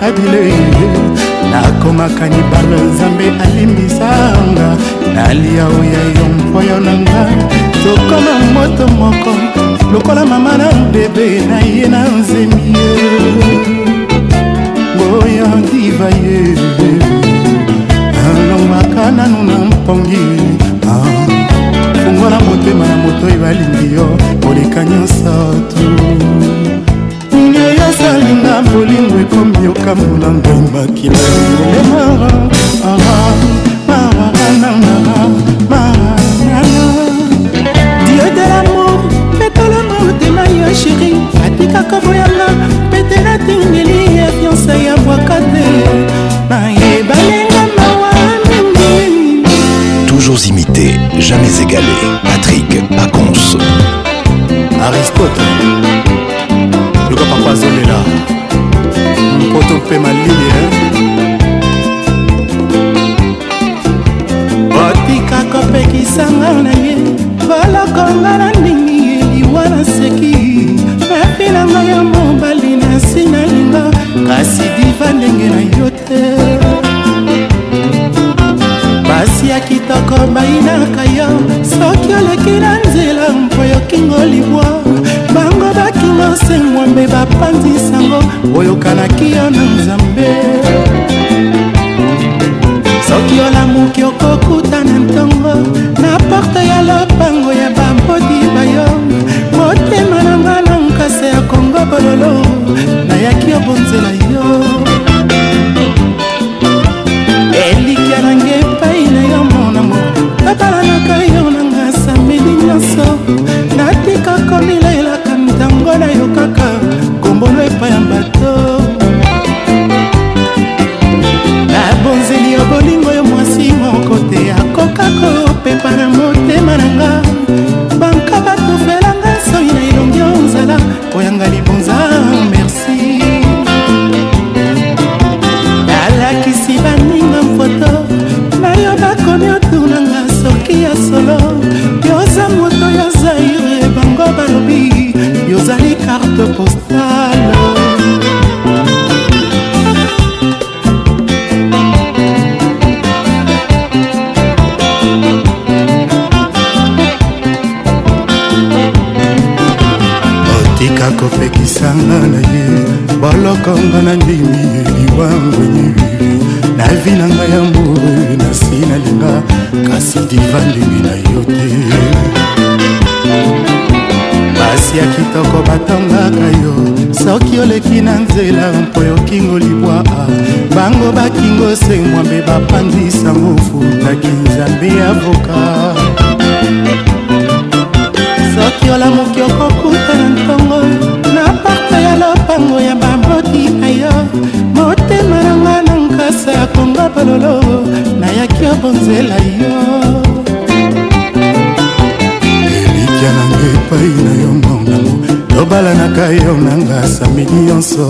kadile nakomaka libala nzambe alimbisanga nalia oya yo mpoyo na nga tokoma moto moko lokola mama na bebe na ye na nzemi ye oya diva ye alongwaka nanu na mpongi ah, fungola motema na moto oyo alingi yo koleka nyonso tu na molangai makila dieu de lamour petalango otema yo sheri atikaka boyanga petela tingeli ya fiansa ya bwaka te nayebalenga mawa mingi toujours imité jamais égalé patrick pacons aristote luka papa azolela moto mpe malili otikaka opekisanga na ye bolokonga na ndingi liwa na seki napi na ngai ya mobali na nsi na linga kasi diva ndenge na yo te basi ya kitoko bayinaka yo soki oleki na nzela mpo yokingo libwa yose mwambe bapanzisango oyokanaki yo na nzambe soki olamuki okokuta na ntongo na porte ya lopango ya babodi bayo motema na nga na nkasa ya kongo bololo nayaki obonzela avoka soki olamuki okokuta na ntongo na parte ya lopango ya bamoti na yo motema nanga na nkasa konga bololo nayaki obonzela yo elikya nanga epai na yo mbongango tobalanaka yo nanga samini nyonso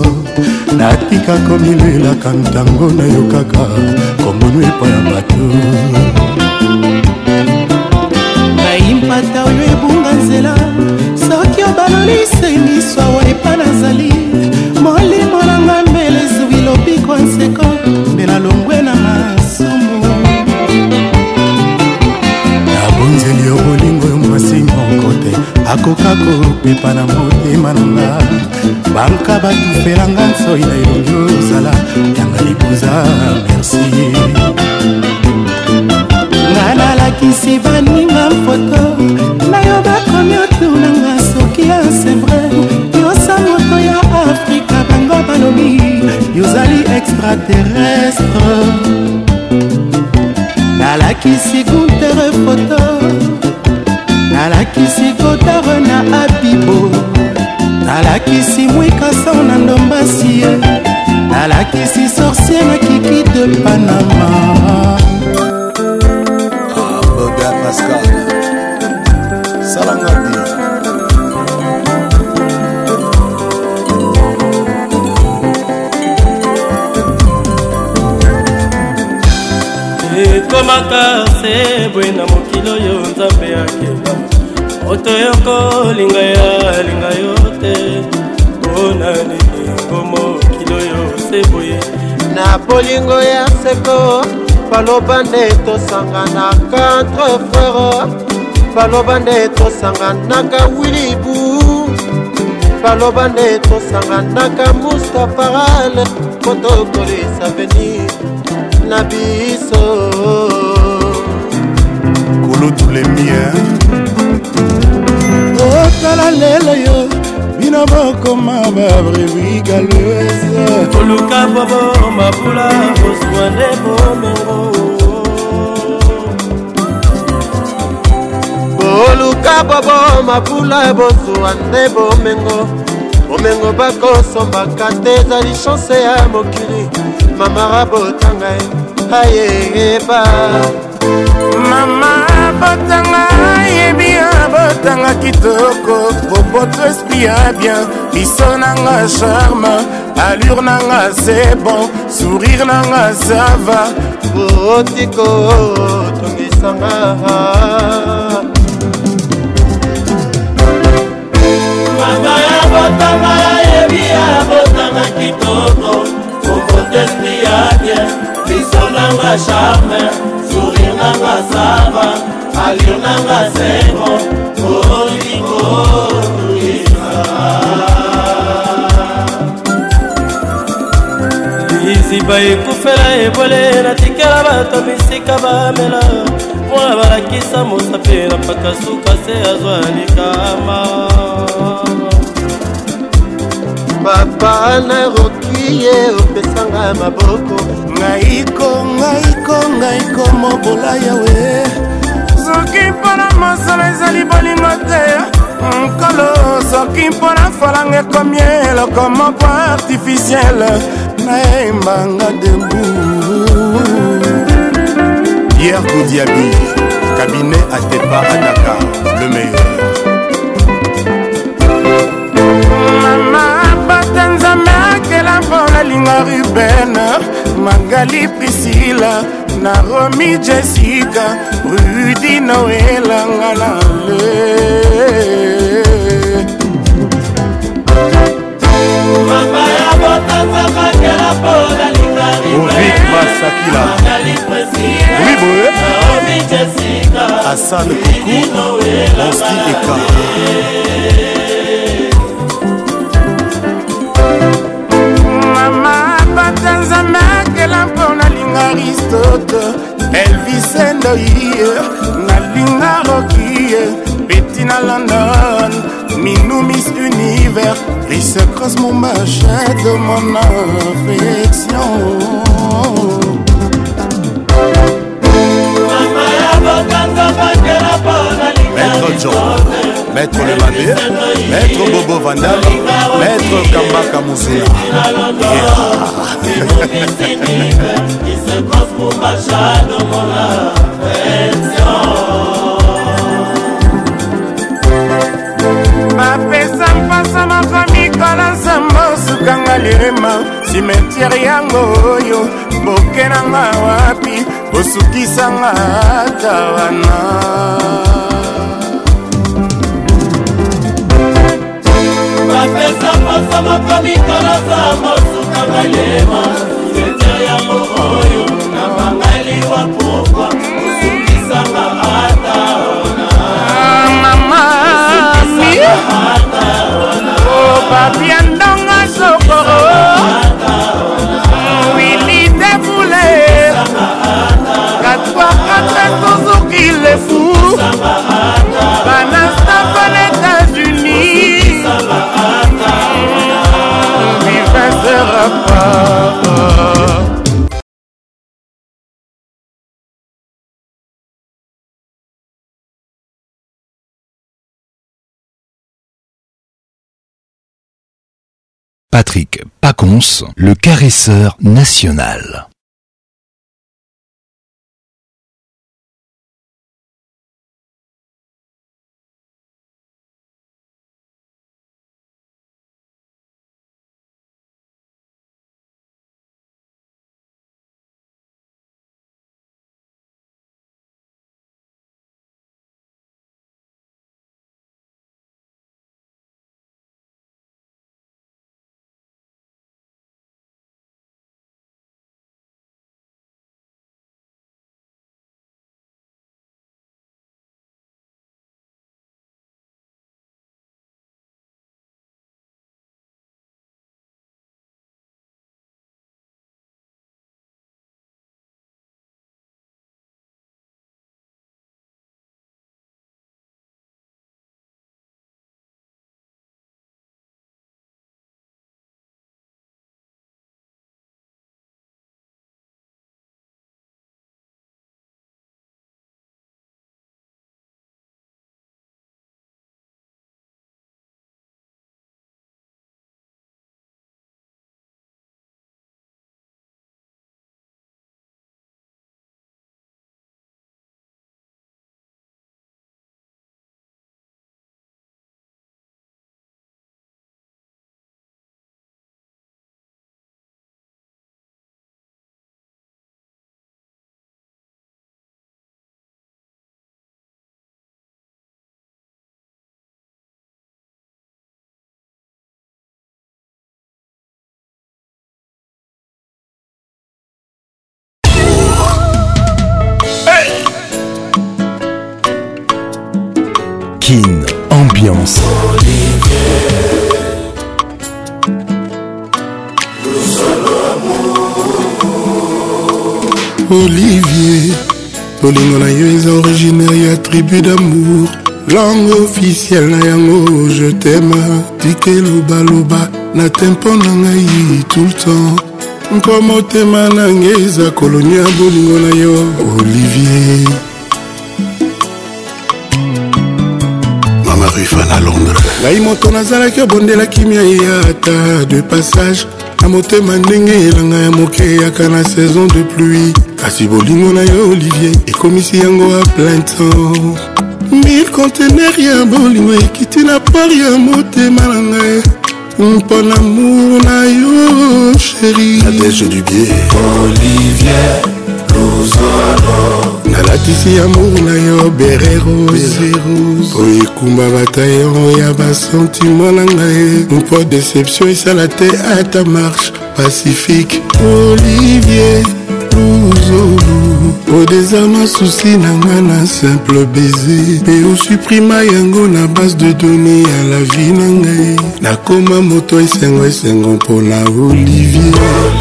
natikako milelaka ntango na yo kaka komono epai ya bato limpata oyo ebunga nzela soki obalolise miso awa epa nazali molimo nanga mbele ezwi lobiko nseko mbe nalongwe na masumu nabonzeli yo bolingo yo mwasi moko te akoka kopepa na motema nanga banka batufelanga nsoi na elongi ozala yanga libuza merci bakisi baninga foto nayo bakomi oturnanga soki ya sevre yosa moto ya afrika bango balobi yozali extraterrestre nalakisi guntere foto nalakisi godare na abibo nalakisi mwikasa na ndombasie nalakisi sorcier na kiki de panama alaska salanga te ekomaka se boye na mokili oyo nzambe akeba moto yokolinga ya linga yo te mpona nini yango mokili oyo se boye na bolingo ya seko baloba nde tosanganaka entre frere baloba nde tosanganaka wilibu baloba nde tosanganaka mustafaral po tokolisa venir na biso kolotulemier otala lelo yo bino bokoma babrevigaleuse toluka bobo mabula kozwa nde bomengo tika bobo mabula bozwa nde bomengo bomengo bakosombaka te ezali chanse ya mokili mamara botanga ayeyeba mama botanga yebi ya botanga kitoko boboto esprit ya bien biso nanga charme allure nanga c'est bon sourire nanga ça va botiko tongisanga botama yebi ya botama kitoko kokotesti ya bie biso nanga charme sourire nanga sava alio nanga sengo olingo liziba ekufela ebole natikela bato bisika bamela mpona balakisa mosapi na mpaka suka se azwa likama papa nakoki ye opesanga maboko ngaiko ngaiko ngaiko mobola yawe soki mpona mosolo ezali bolingo te nkolo soki mpona falanga ekomi eloko moko artificiele nayembanga debu pierre kodiabi cabinet atepa adaka le meilleur malinga ruben mangali prisila naromi jessica rudi noelanga na le mama ya botanza makela mpo nalinga ribenmangali prisila naromi jessica asane koko oski eka mama pata nzambe akela mpo nalinga aristote elvisendoi nalinga rokie peti na london minumis univers rise cross mon machin de mon affection Maître John maître le babé maître bobo vandal maître kambaka mozela bapesa mpasa makamikala nzambe osukanga lirema simetiere yango oyo bokenanga wapi osukisanga ata wana bapesa mposo moko mikolasa mosuka balema nzete yango oyo na bangali wa pokwa osukisanga ata ona mama ata ona papi ya ndonga sokoro wili devule katwa kata tozuki lefu Patrick Pacons, le caresseur national. Kin, ambiance. Olivier, bolingo na yo eza originaire ya tribu d'amour langue officiel na yango je t'aime tike lobaloba na tempo na ngai tout le temps mpo motema nange eza kolonia bolingo na yo olivier efana londa ngai moto nazalaki obondela kimia ya ata de passage na motema ndenge elanga ya moke eyaka na saison de pluie kasi bolingo na yo olivier ekomisi yango a plein temps mille contener ya bolingo ekiti na par ya motema na ngai mpo na mour na yo sheri adege du bie olivier nalatisi amour na yo bereropo ekumba batayon ya basentima na ngai mpo deception esala te ata marche pacifique olivier luzulu odesarma susi na nga na simple baiser mpe osuprima yango na base de donne ya la vie na ngai nakóma moto esengo esengo mpona olivier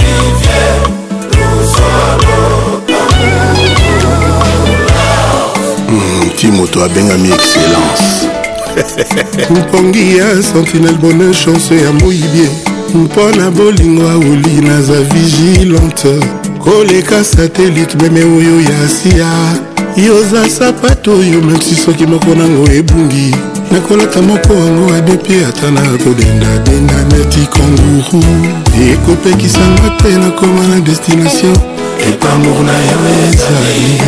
moto abengami excellence mokongi ya sentinel bonheur chanse ya moyibie mpo na bolingo aoli naza vigilante koleka satelite meme oyo ya asia yoza sapato oyo meti soki moko nango ebungi nakolata moko yango adepe ata na kodendadenda neti kanguru ekopekisanga te nakoma na destination epamour na yo ezali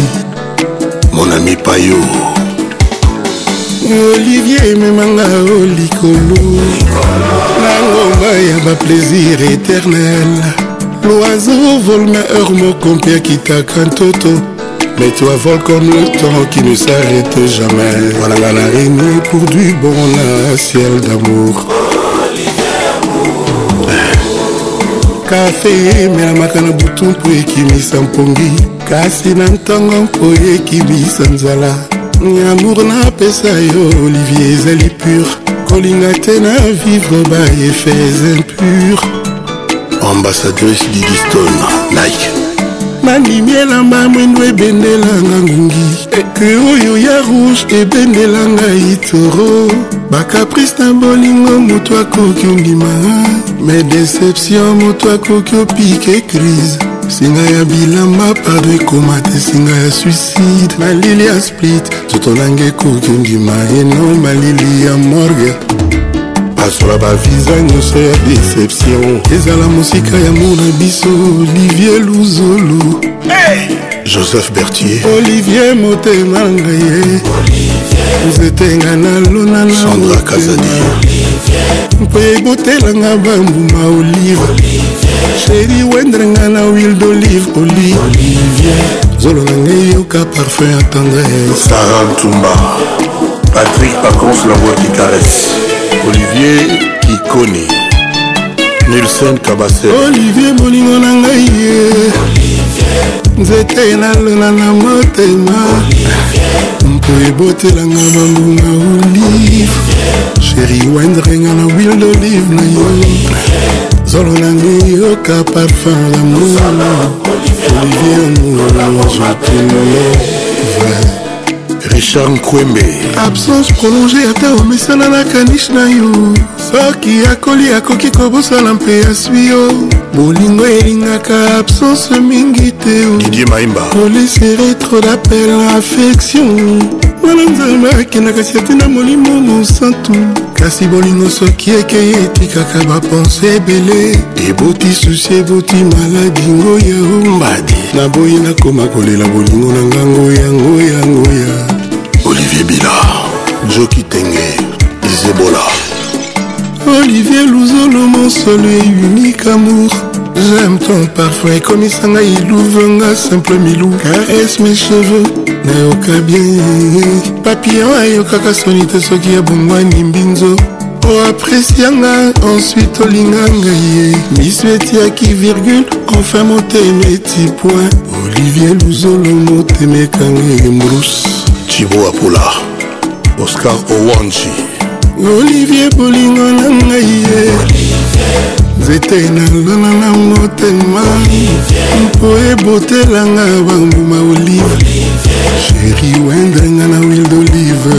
monami payo olivier ememanga o oh, likolo na ngomba ya baplaisir éternel loiseau volme heure moko mpe akitaka ntoto Mais toi vole comme le temps qui ne s'arrête jamais Voilà la l'araignée pour du bon un ciel d'amour kafe emelamaka na butu mpo ekimisa mpongi kasi na ntongo mpo ekimisa nzala amour napesa yo olivier ezali pur kolinga te na vivre ba efes impur ambassadrice didiston nike nanimi elamba mwindo ebendelanga ngungi eke e oyo ya rouge ebendelanga itoro bakaprice na bolingo moto akoki ondima me deception moto akoki opike crise singa ya bilamba pardon ekoma te singa ya suicide malili ya split nzoto nanga ekoki ndima eno malili ya morgue basola baviza nyonso ya deception ezala mosika ya mona biso olivier luzolu hey! joseph bertier olivier motema ngaye nzetenga nalona na mpo ebotelanga bambuma olive, olive. sheri wendre nga na huile d'olive olivier zolo na ngai yoka parfum ya tendresesarantumba patrik pacons lango kikarese olivier kikoni nilson kabase olivier bolingo na ngai ye nzete nalona na motema mpo ebotelanga bambunga olive sheri wendrenga na huile d'olive na yo zolo na ngai yoka parfum ya moolivie richard nkwembe absence prolonge ata omesana na kanish na yo soki akoli akoki kobosana mpe ya swio bolingo elingaka absence mingi te didie maimba olesere tro dapel affection wana nzambe akendaka si atina molimo mosantu kasi bolingo soki ekei etikaka bapense ebele eboti susi eboti maladi ngoya ombadi naboyi nakoma kolela bolingo na nga ngoya ngoya ngoya olivier bila joki tenge izebola olivier luzolo monsolo e unique amour J'aime ton parfum ekomisa ngai ilouve nga simple milou caresse mes cheveux nayoka bien papillon ayokaka soni te soki abongwani mbinzo po oh, apresianga ensuite olinga ngai ye miso etiaki virgule enfin motema eti point olivier luzolo motema ekanga embrus cibo apula oscar owanji olivier bolingo na ngai ye Olivier. nzete nalona nango tema mpo ebotelanga bambuma olive sheri wendrenga na wil d'olive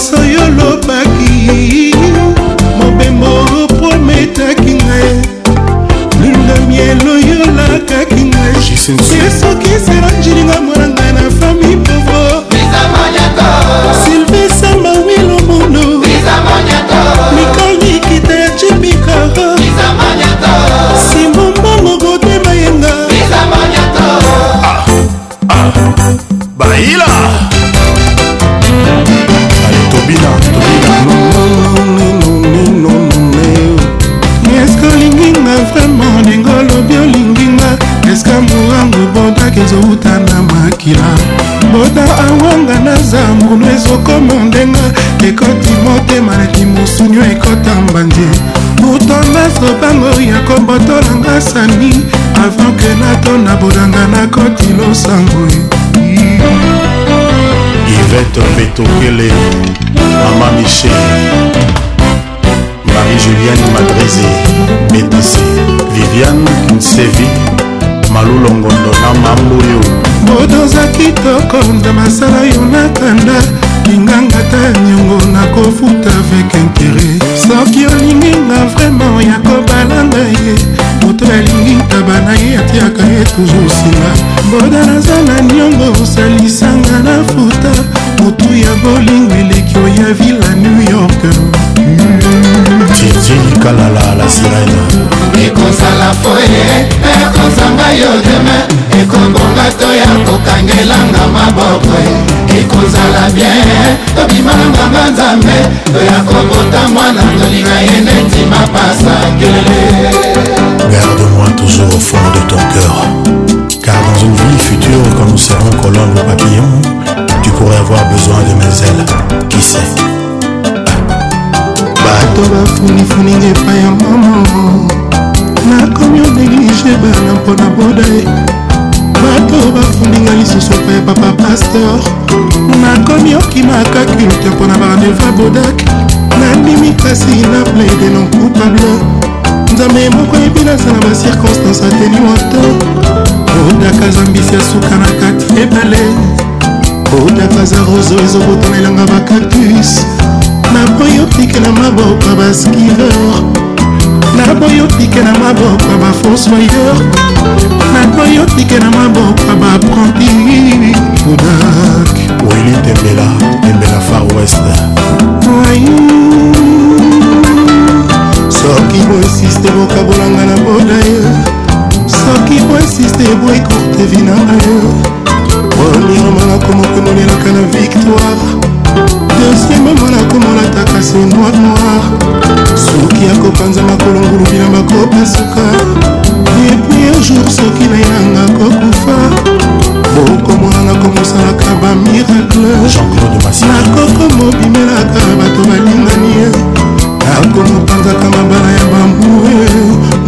nyonso yo lobaki mobembo prometaki ngai luna mielo yolakaki ngai esokisela njilinga mwa mokila mboda awanga na zambulu ezokoma ndenga ekoti motema naki mosunio ekota mbanje butonda sobango ya kombotolanga sani avant ke natona bolanga nakoti losango ivete petokele mama michel marie juliane madrisé médicé viviane kinsevi malulongondo na mambuyu bodoza kitoko na masala yo nakanda linganga ta nyongo nakofuta avec intere soki olingi nga vraimen ya kobalanga ye moto alingi ntaba na ye atiaka ye toujours singa boda naza na niongo osalisanga na futa motu ya bolingo eleki oya villa new york mm -hmm. titikalala la sirena ekozala foye ekozanga yo deme ekobonga to ya kokangelanga maboko ekozala bien tobima na nganga nzambe toya kobota mwana tolinga ye neti mapasa kele garde-moi toujours au fond de ton cœur car dans une vie future quand nous serons colombes ou papillons tu pourrais avoir besoin de mes ailes qui sait bato bafunifuninga epai ya mama nakomi odeglije bana mpona boda ye bato bafundinga lisusu epai ya papa paster nakomi okimaka culte mpona barandeva bodak nandimi kasi na plaide non coupable nzambe moko yebi nasala bacirconstance ateli moto odaka zambisi ya suka na kati ebale odaka za roso ezobotana elanga bacactus naboyi otikela maboko ya baskilor naboyi otikela maboko ya bafonsoyeur naboyi otikela maboko ya bapranti kodak weli tembela tembela far west soki boinsiste bokabolanga na boda ye soki boinsiste boekorte vinanga ye poliromanga komokomolelaka na victoire desiembe mwana komonataka se noir noir soki akopanza makolo ngulu bilamba kopasuka epui un jour soki na yanga kokufa bokomonana komosalaka bamiracle nakoko mobimelaka bato balingani nakomopanzaka mabala ya bambue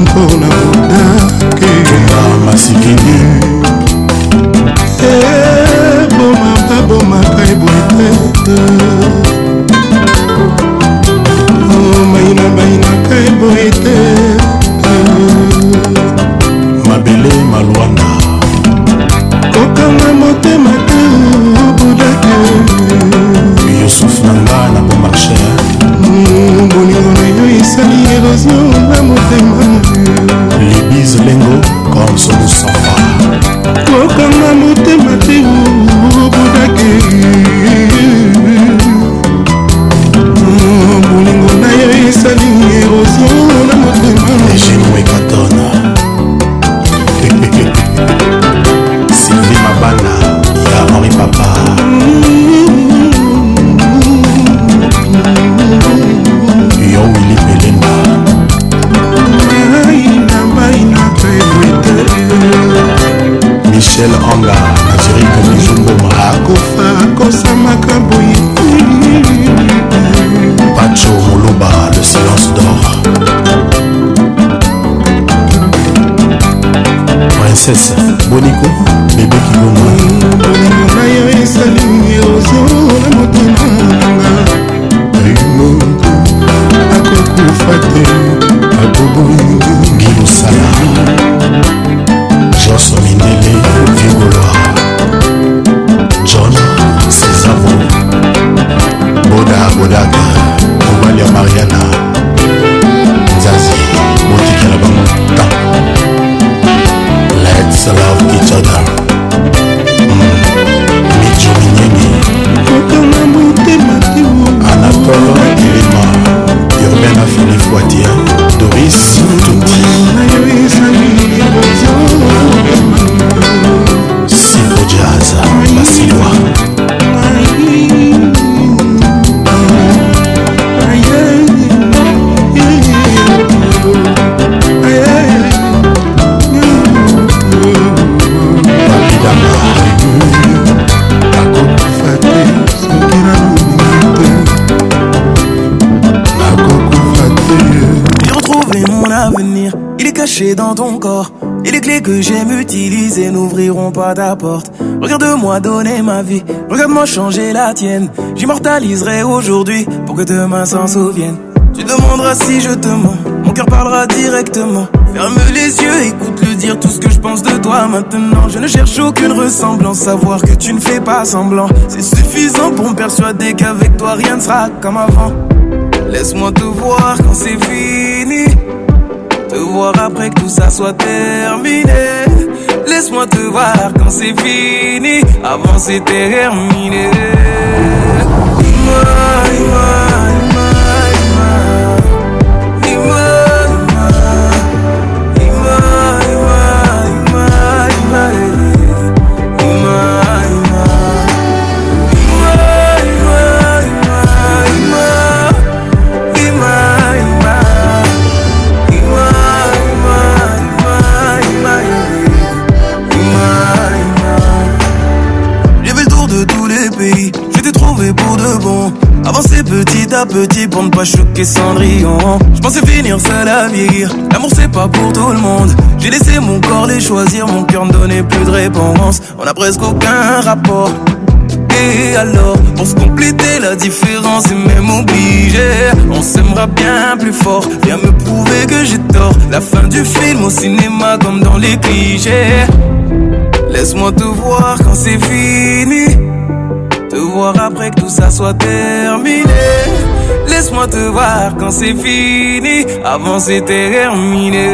mpona modake masikini abomaka eboye te que j'aime utiliser n'ouvriront pas ta porte. Regarde-moi donner ma vie, regarde-moi changer la tienne. J'immortaliserai aujourd'hui pour que demain s'en souvienne. Tu demanderas si je te mens, mon cœur parlera directement. Ferme les yeux, écoute-le dire tout ce que je pense de toi maintenant. Je ne cherche aucune ressemblance, savoir que tu ne fais pas semblant. C'est suffisant pour me persuader qu'avec toi rien ne sera comme avant. Laisse-moi te voir quand c'est fini après que tout ça soit terminé. Laisse-moi te voir quand c'est fini. Avant c'est terminé. Avancer petit à petit pour ne pas choquer Cendrillon. Je pensais finir seul à vieillir. L'amour c'est pas pour tout le monde. J'ai laissé mon corps les choisir, mon cœur ne donnait plus de réponse. On a presque aucun rapport. Et alors, pour se compléter la différence et même obligé, on s'aimera bien plus fort. Viens me prouver que j'ai tort. La fin du film au cinéma comme dans les clichés. Laisse-moi te voir quand c'est fini après que tout ça soit terminé. Laisse-moi te voir quand c'est fini. Avant c'est terminé.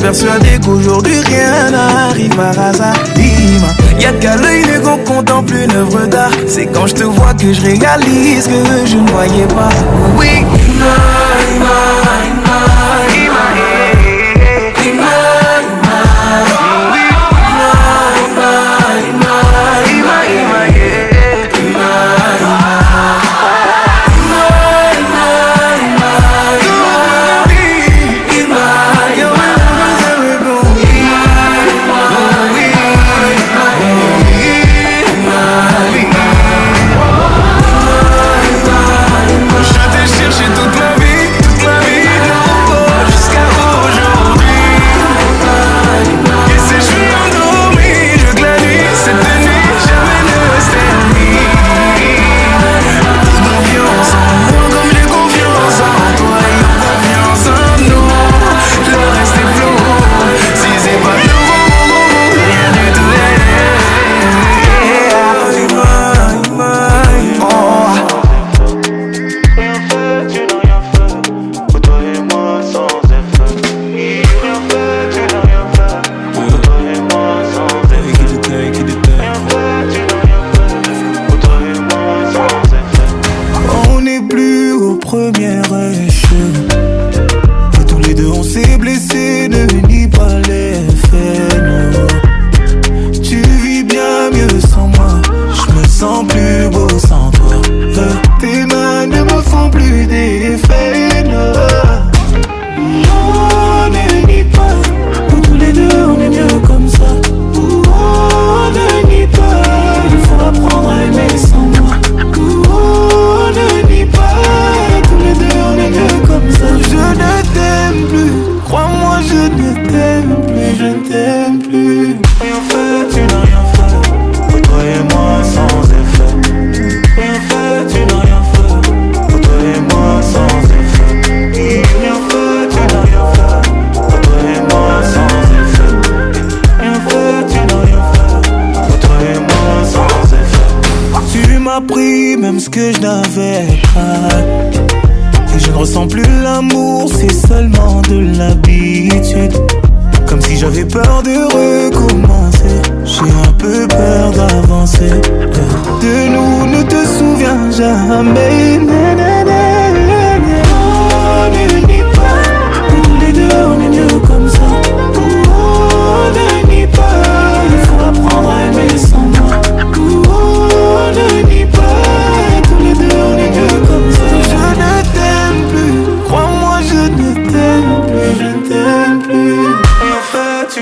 persuadé qu'aujourd'hui rien n'arrive par hasard. y'a qu'à l'œil nu qu'on contemple une œuvre d'art. C'est quand je te vois que je réalise que je ne voyais pas. Oui, non,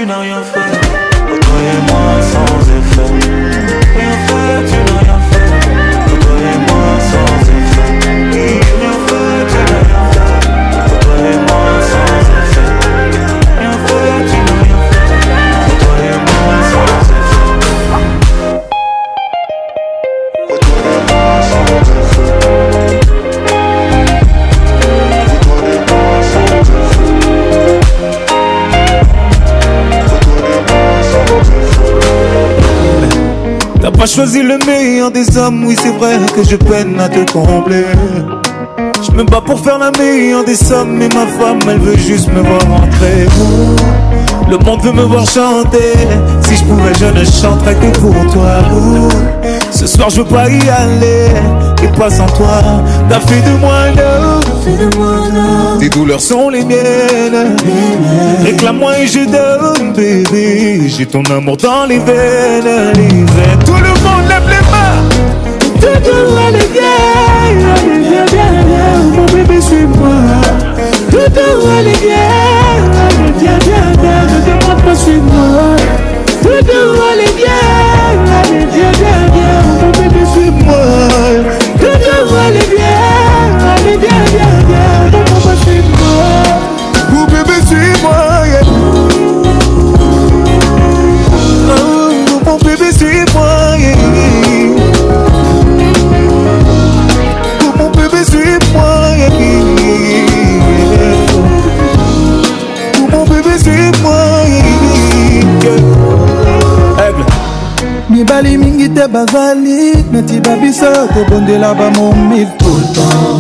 you know you're free. choisi le meilleur des hommes, oui c'est vrai que je peine à te combler. Je me bats pour faire la meilleure des sommes, mais ma femme elle veut juste me voir entrer. Le monde veut me voir chanter, si je pouvais je ne chanterais que pour toi. Ce soir je veux pas y aller, et pas sans toi, t'as fait de moi homme Tes douleurs sont les miennes, réclame-moi et je donne, bébé. J'ai ton amour dans les veines, les Toujours à l'égal, mon bébé c'est moi. Toujours à l'égal, ne demande pas c'est moi. Toujours à l'égal, mon bébé c'est moi. Toujours à l'égal. basali mingi te bazali neti babiso oyo kobondela bamomiltu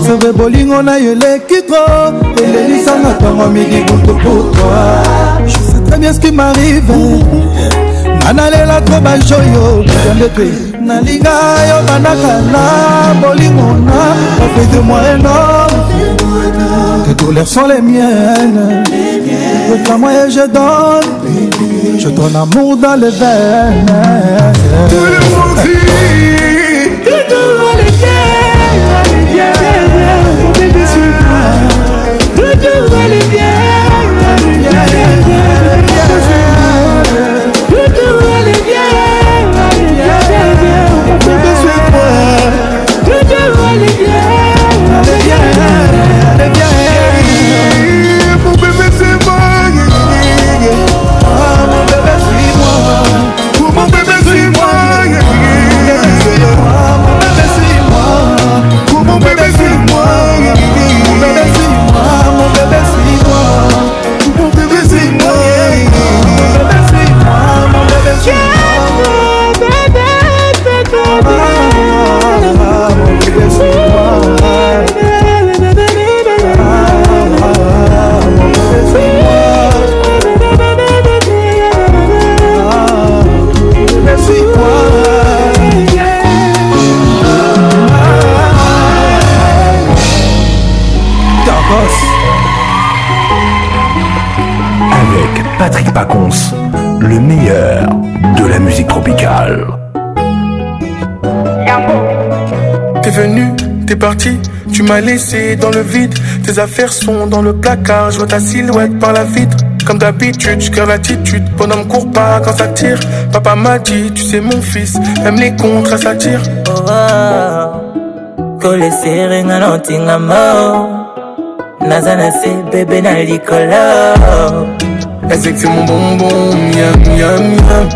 seve bolingo na yo eleki tro elelisanga ntango midi butu pourtoi je sais très bien ce qui m'arrive nga nalela tro bajoyo nzambe te nalinga yo bandaka na bolingo na bafai de moi énorme tes douleurs sont les miennes le moi et je donne Je donne amour dans les veines. le meilleur de la musique tropicale. T'es venu, t'es parti, tu m'as laissé dans le vide. Tes affaires sont dans le placard, je vois ta silhouette par la vitre. Comme d'habitude, je l'attitude, bonhomme court pas quand ça tire. Papa m'a dit, tu sais mon fils, même les contres ça tire. Oh, oh. Collé serré, Nazana c'est bébé na elle que c'est mon bonbon, miam miam miam.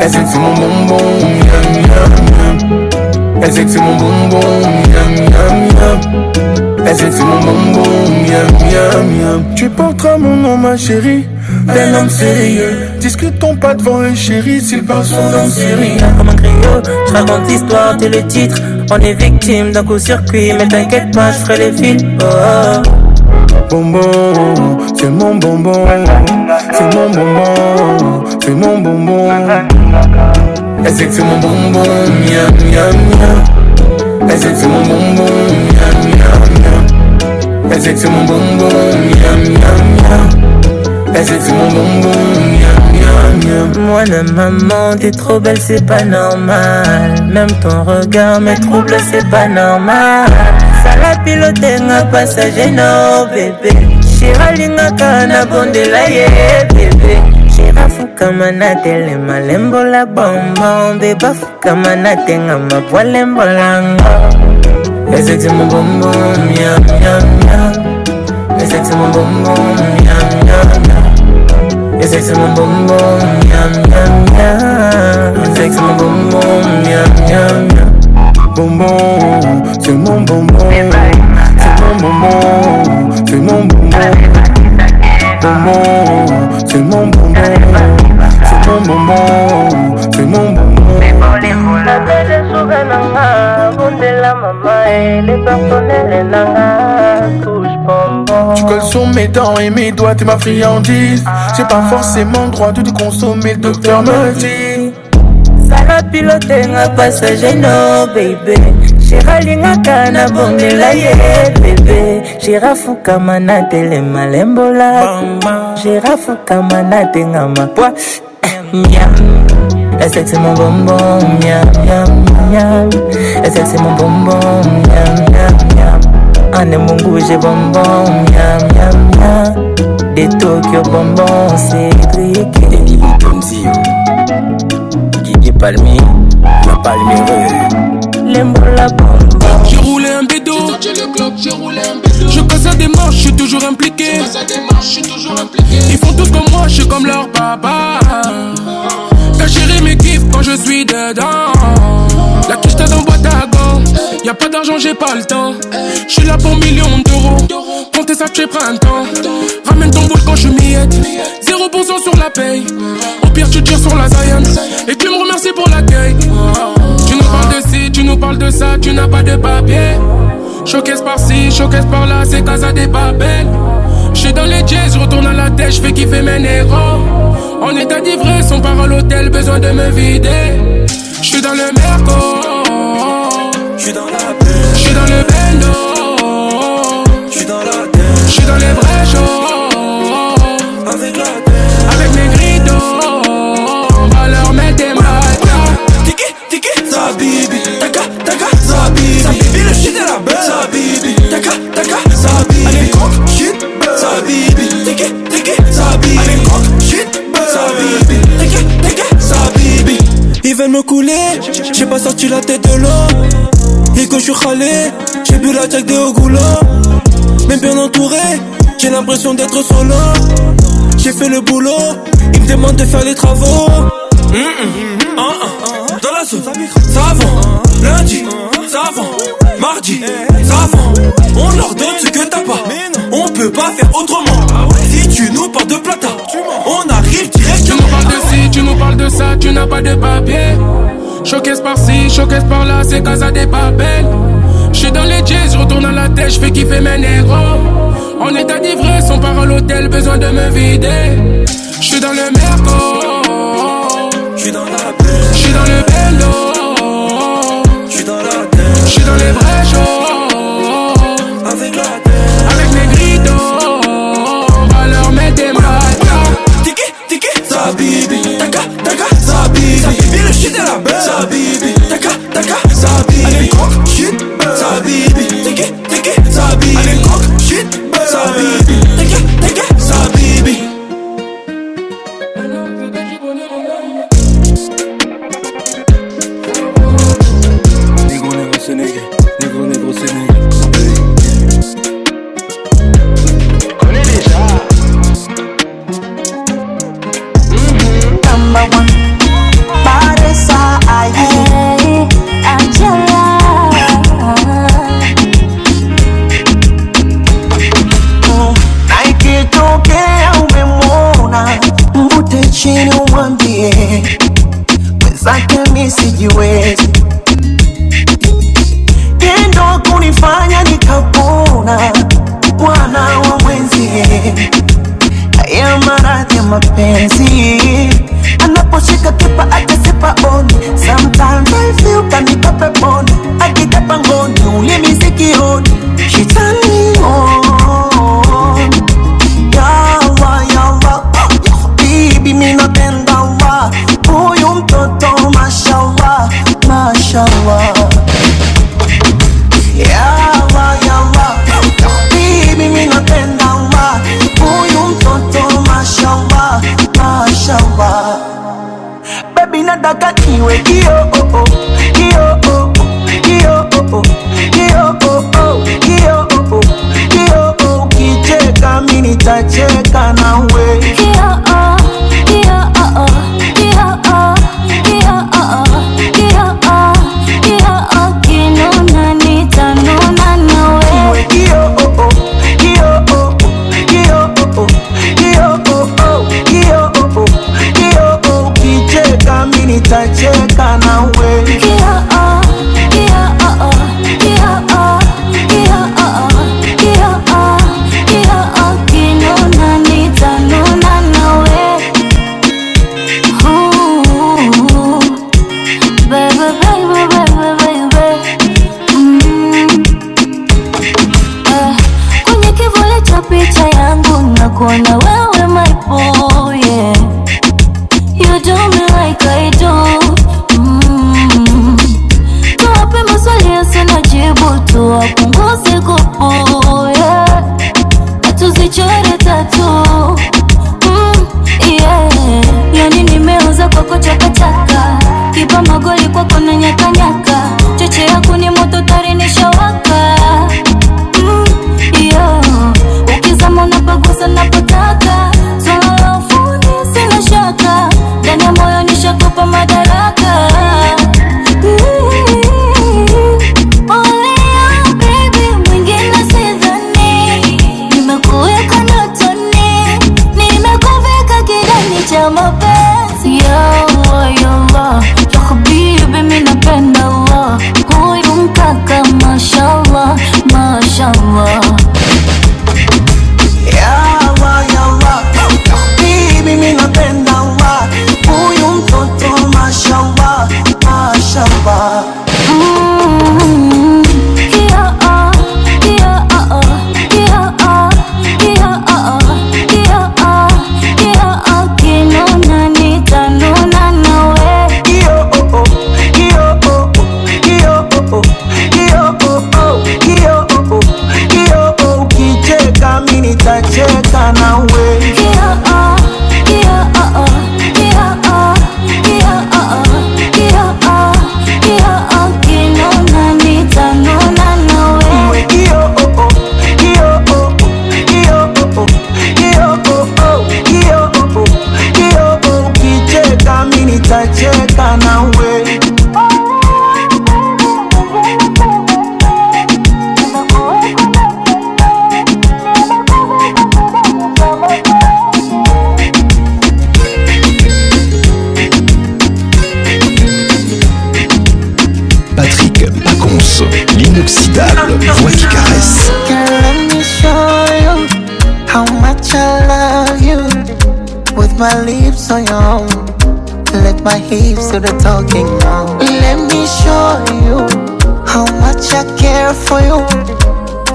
Elle que c'est mon bonbon, miam miam miam. Elle que c'est mon bonbon, miam miam miam. Elle que c'est mon bonbon, miam miam miam. Tu porteras mon nom, ma chérie. D'un homme sérieux, discutons pas devant un chéri s'il parle son homme sérieux. Comme un griot, je raconte l'histoire, t'es le titre. On est victime d'un coup circuit, mais t'inquiète pas, je ferai les fils. oh. oh bonbon, c'est mon bonbon, c'est mon bonbon, c'est mon bonbon. Elle sait que c'est mon bonbon, miam miam miam. Elle sait que c'est mon bonbon, miam miam miam. Elle sait que c'est mon bonbon, miam miam miam. Elle sait que c'est mon bonbon, miam miam miam. Moi la maman, t'es trop belle, c'est pas normal. Même ton regard me trouble, c'est pas normal. sara pilote nga passage no bebe shiralingaka nabondela ye bebe shirafukama na telema lembola bombo beba fukama na tenga mabwa lembolanga eseksi mobombo myamyamya eseksi mobombo myamyamya eseksi mobombo myamyamya eseksi mobombo myamyamya bonbon, c'est mon bonbon, c'est mon bonbon, c'est mon bonbon, bonbon, c'est mon bonbon, c'est mon bonbon, c'est mon bonbon. Napele suga nanga, bondela mama et les personnels nanga, touche bonbon. Tu colles sur mes dents et mes doigts, t'es ma friandise. J'ai pas forcément droit de te consommer, le docteur me dit. zala pilote nga passager no bebe sheralingaka na bongela ye bebe sherafukama na telema lembola sherafukama na tengama pwa miam eh, La sexy mon bonbon, miam, miam, miam La sexy mon bonbon, miam, miam, miam Anne mon goût, j'ai bonbon, miam, miam, miam De Tokyo, bonbon, c'est Ricky palmiers, ma palmier. L'embola bomba. Je roulais un bédo. Je passe à des marches, je suis toujours impliqué. Ils font tout comme moi, je suis comme leur papa. T'as géré mes kiffs quand je suis dedans. La quiche t'a dans Y'a pas d'argent, j'ai pas le temps. Je suis là pour millions d'euros. Comptez ça tu es printemps. Ramène ton boule quand je m'y pour cent sur la paye. Au pire, tu tires sur la Zion. Et tu me remercies pour l'accueil. Tu nous parles de ci, tu nous parles de ça. Tu n'as pas de papier. Choquesse par-ci, choquesse par-là. C'est casa des babelles. J'suis dans les jazz, je retourne à la tête, je fais kiffer mes négros En état d'ivresse, on part à l'hôtel, besoin de me vider. J'suis dans le merco, J'suis dans le bendo. J'suis dans la terre J'suis dans les vrais shows. Avec la terre, Avec mes gritos. On va leur mettre des mailles. Tiki, tiki, Zabibi. Taka, taka, Zabibi. Zabibi, le shit est la belle. Zabibi. Taka, taka, Zabibi. Allez, coke, shit, belle. Zabibi. Tiki, tiki, Zabibi. Allez, coke, shit, belle. Zabibi. Tiki, tiki, Zabibi. Ils veulent me couler. J'ai pas sorti la tête de l'eau. Et que je suis râlé, j'ai bu la jack des Ogula. Même bien entouré, j'ai l'impression d'être solo. J'ai fait le boulot, ils me demandent de faire les travaux. Ah, ah, ah. Dans la zone, ça avance. Lundi, ça avance. Mardi, ça avance. On leur donne ce que t'as pas. On peut pas faire autrement. Si tu nous parles de plata, on arrive directement. Tu nous parles de ci, tu nous parles de ça, tu n'as pas de papier. Choquesse par-ci, choqué par-là, c'est casa des Je J'suis dans les jazz, je retourne à la tête, j'fais kiffer mes négros. En état d'ivresse, on part à l'hôtel, besoin de me vider. J'suis dans le merco. J'suis dans la J'suis dans le vélo. J'suis dans la je J'suis dans les vrais. Sabibi wapunguze kupo to the talking now. Let me show you how much I care for you.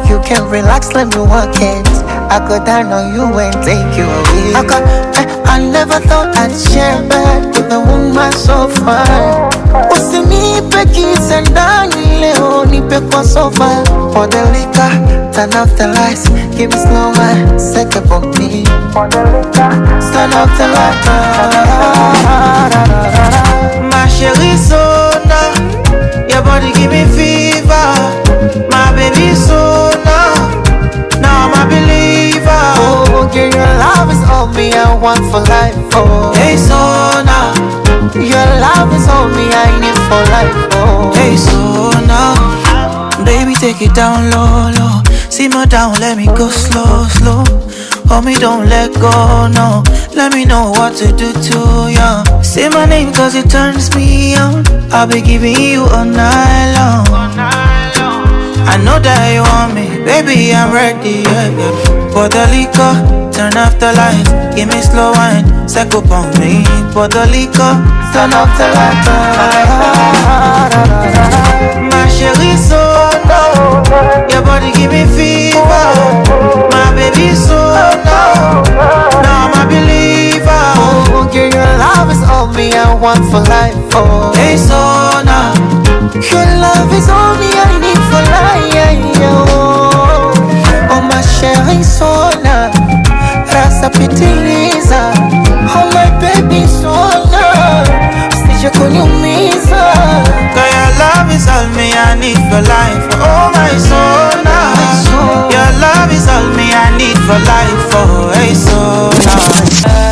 You can relax, let me work it. I go down on you and take you away. I, got, I, I never thought I'd share bed with a woman so fine. Usinipe kids and down, leo nipe kwa For the liquor. Turn off the lights, give me slow wine, set up on me. Turn off the lights, my chérie sona. Your body give me fever, my baby sona. Now I'm a believer. Oh, girl, your love is all me, I want for life. Oh, hey sona, your love is all me, I need for life. Oh, hey sona, baby take it down low, low me down, let me go slow, slow. Homie, don't let go, no. Let me know what to do to ya. Say my name cause it turns me on. I'll be giving you all night long. I know that you want me, baby, I'm ready, yeah, yeah. Pour the liquor, turn off the lights. Give me slow wine, psycho upon me. Pour the liquor, turn off the lights. My chérie, so your body give me fever. My baby so now. Now I'm a believer. Oh, girl, your love is all me I want for life. Oh, hey, so now. Your love is all me I need for life. Oh, oh my chérie, so now. Rasa pitiliza. Oh, my baby so now. Sija kunyumi. love is all me I need for life. Oh my soul, now. Your love is all me I need for life. Oh, hey, so now.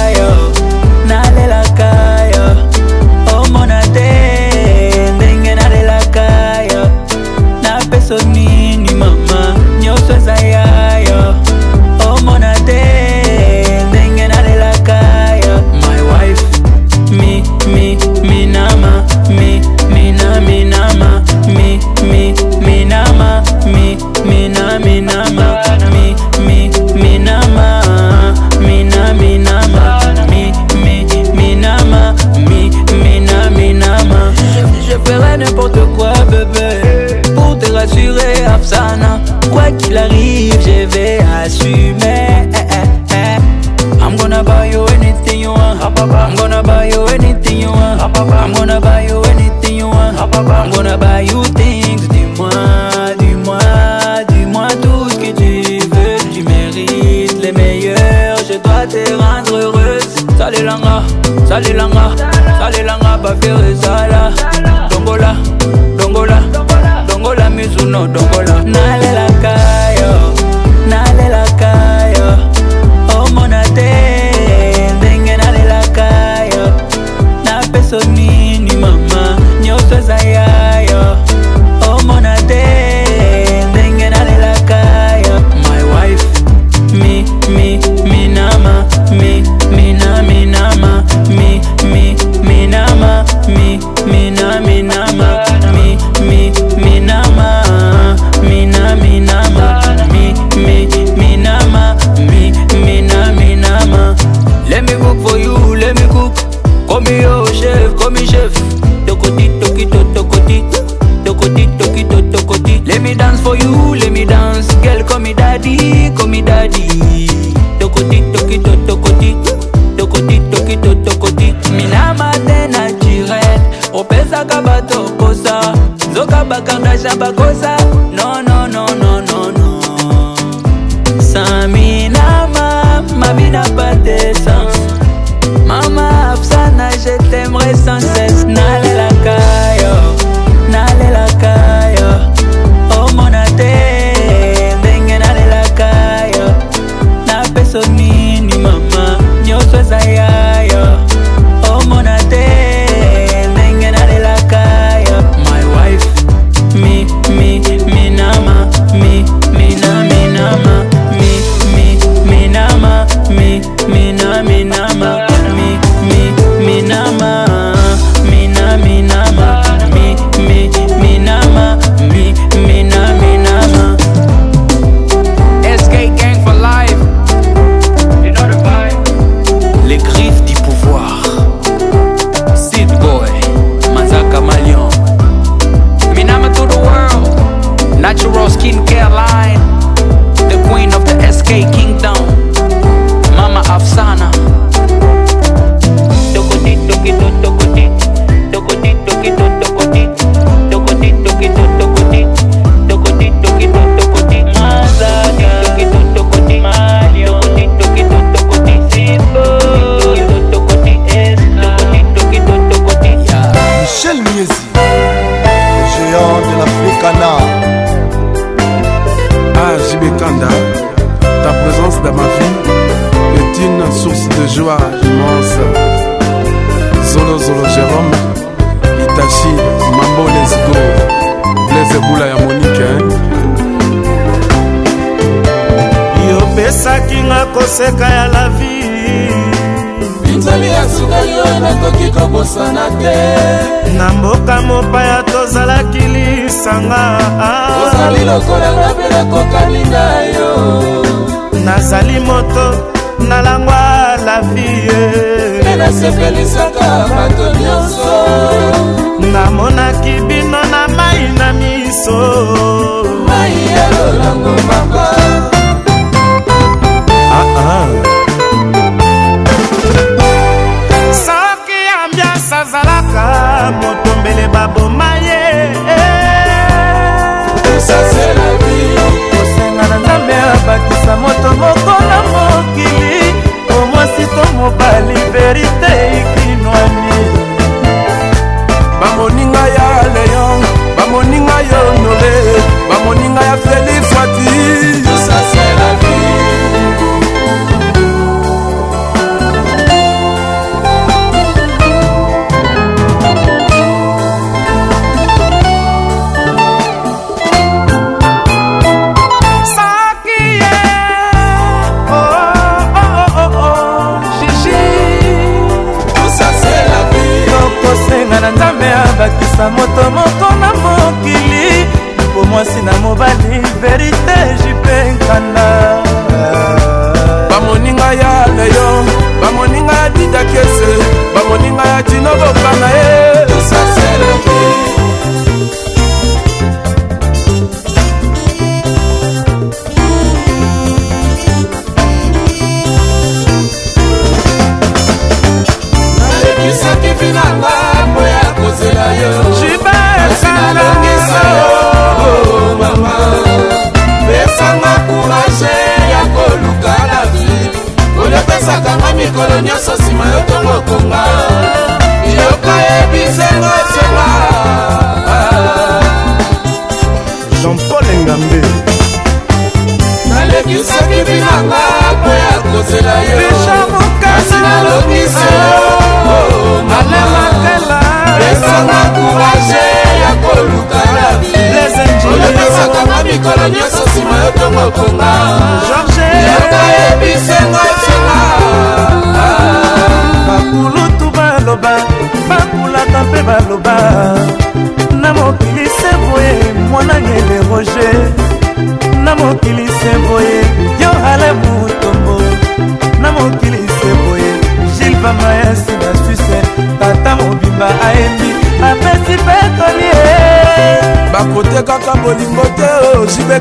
qu'il arrive, je vais assumer. I'm gonna buy you anything you ah, want. Ah, I'm ah. gonna buy you anything you want. I'm gonna buy you anything you want. I'm gonna buy you things. Dis-moi, dis-moi, dis-moi tout ce que tu veux. Tu mérites les meilleurs. Je dois te rendre heureuse. Salut langa, salut langa, salut langa, pas faire ça là. Dongola, dongola, dongola, mizuno, dongola. já bagunça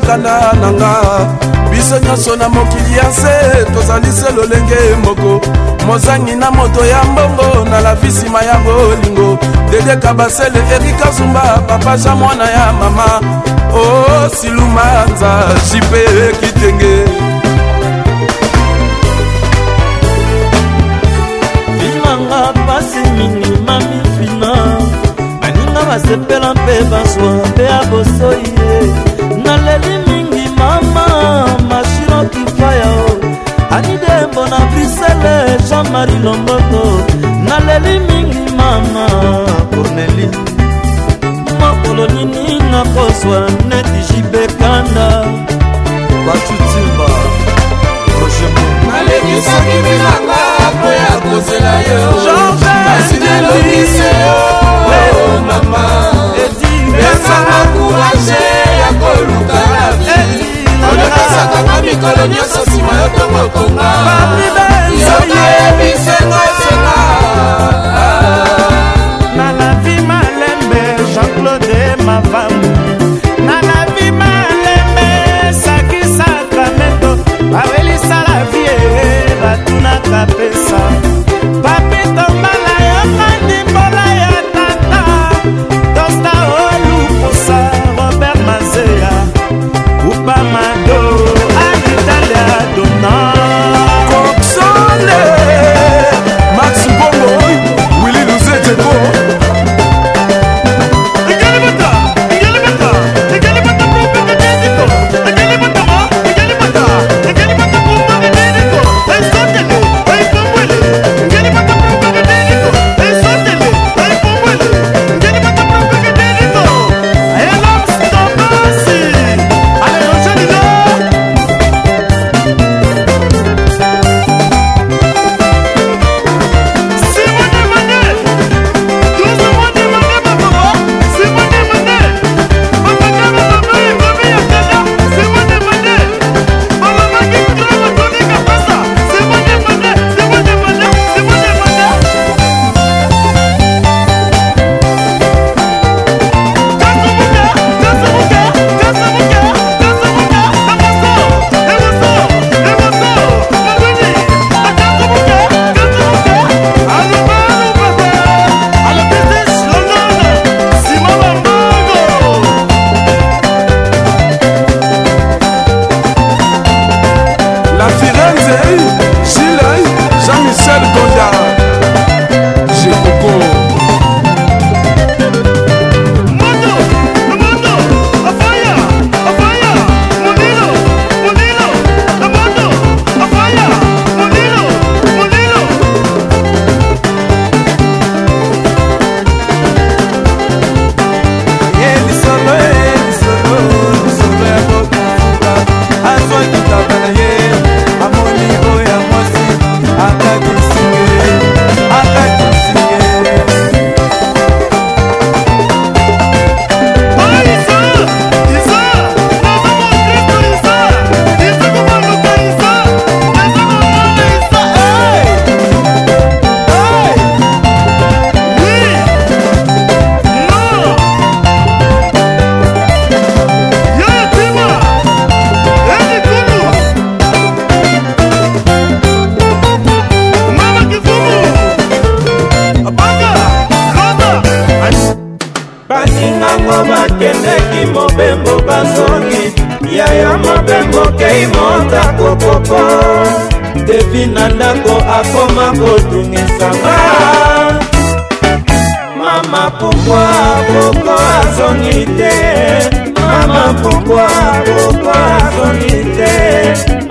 mikanda na nga biso nyonso na mokili ya nse tozali se lolenge moko mozangi na moto ya mbongo na lavi nsima ya bolingo dede kabasele erika zumba papa ja mwana ya mama o oh, silumanza jipe kitenge filanga pasi mingi mami fina baninga basepela mpe bazwa mpe ya bosoi ye anidembo na brisele jean-marie lomboto naleli mingi mama corneli mokolo nini nakozwa neti jibekanda batutimba nalekisaki bilanga po ya kozela yo asinelobise yo oh, mama ezanga kourage ya koluka la vie olakasakanga mikolo nyonso nsima yo ntongo okonga yoka yebisenga esenga na la vi malembe jean-claude mavamu na la vi malembe sakisaka meto bawelisala vie batunaka pesa mokei motako popo devi na ndako akoma kotungisanga mama pokwa poko azongi te mama pokwa poko azongi te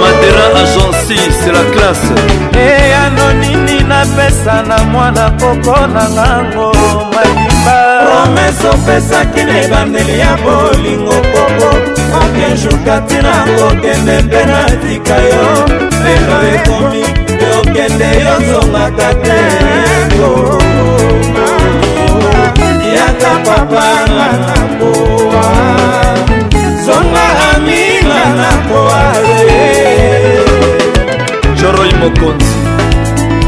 madera agenci c'est la classe eyano nini napesa na mwana koko na ngango malimba promese opesaki na ebandeli ya bolingo koko okenjuka ntina kokende mpe natika yo lelo ekomi mpe okende yozongaka te yaka papa na nakoa zonga ami kolinga na poare joroi mokonzi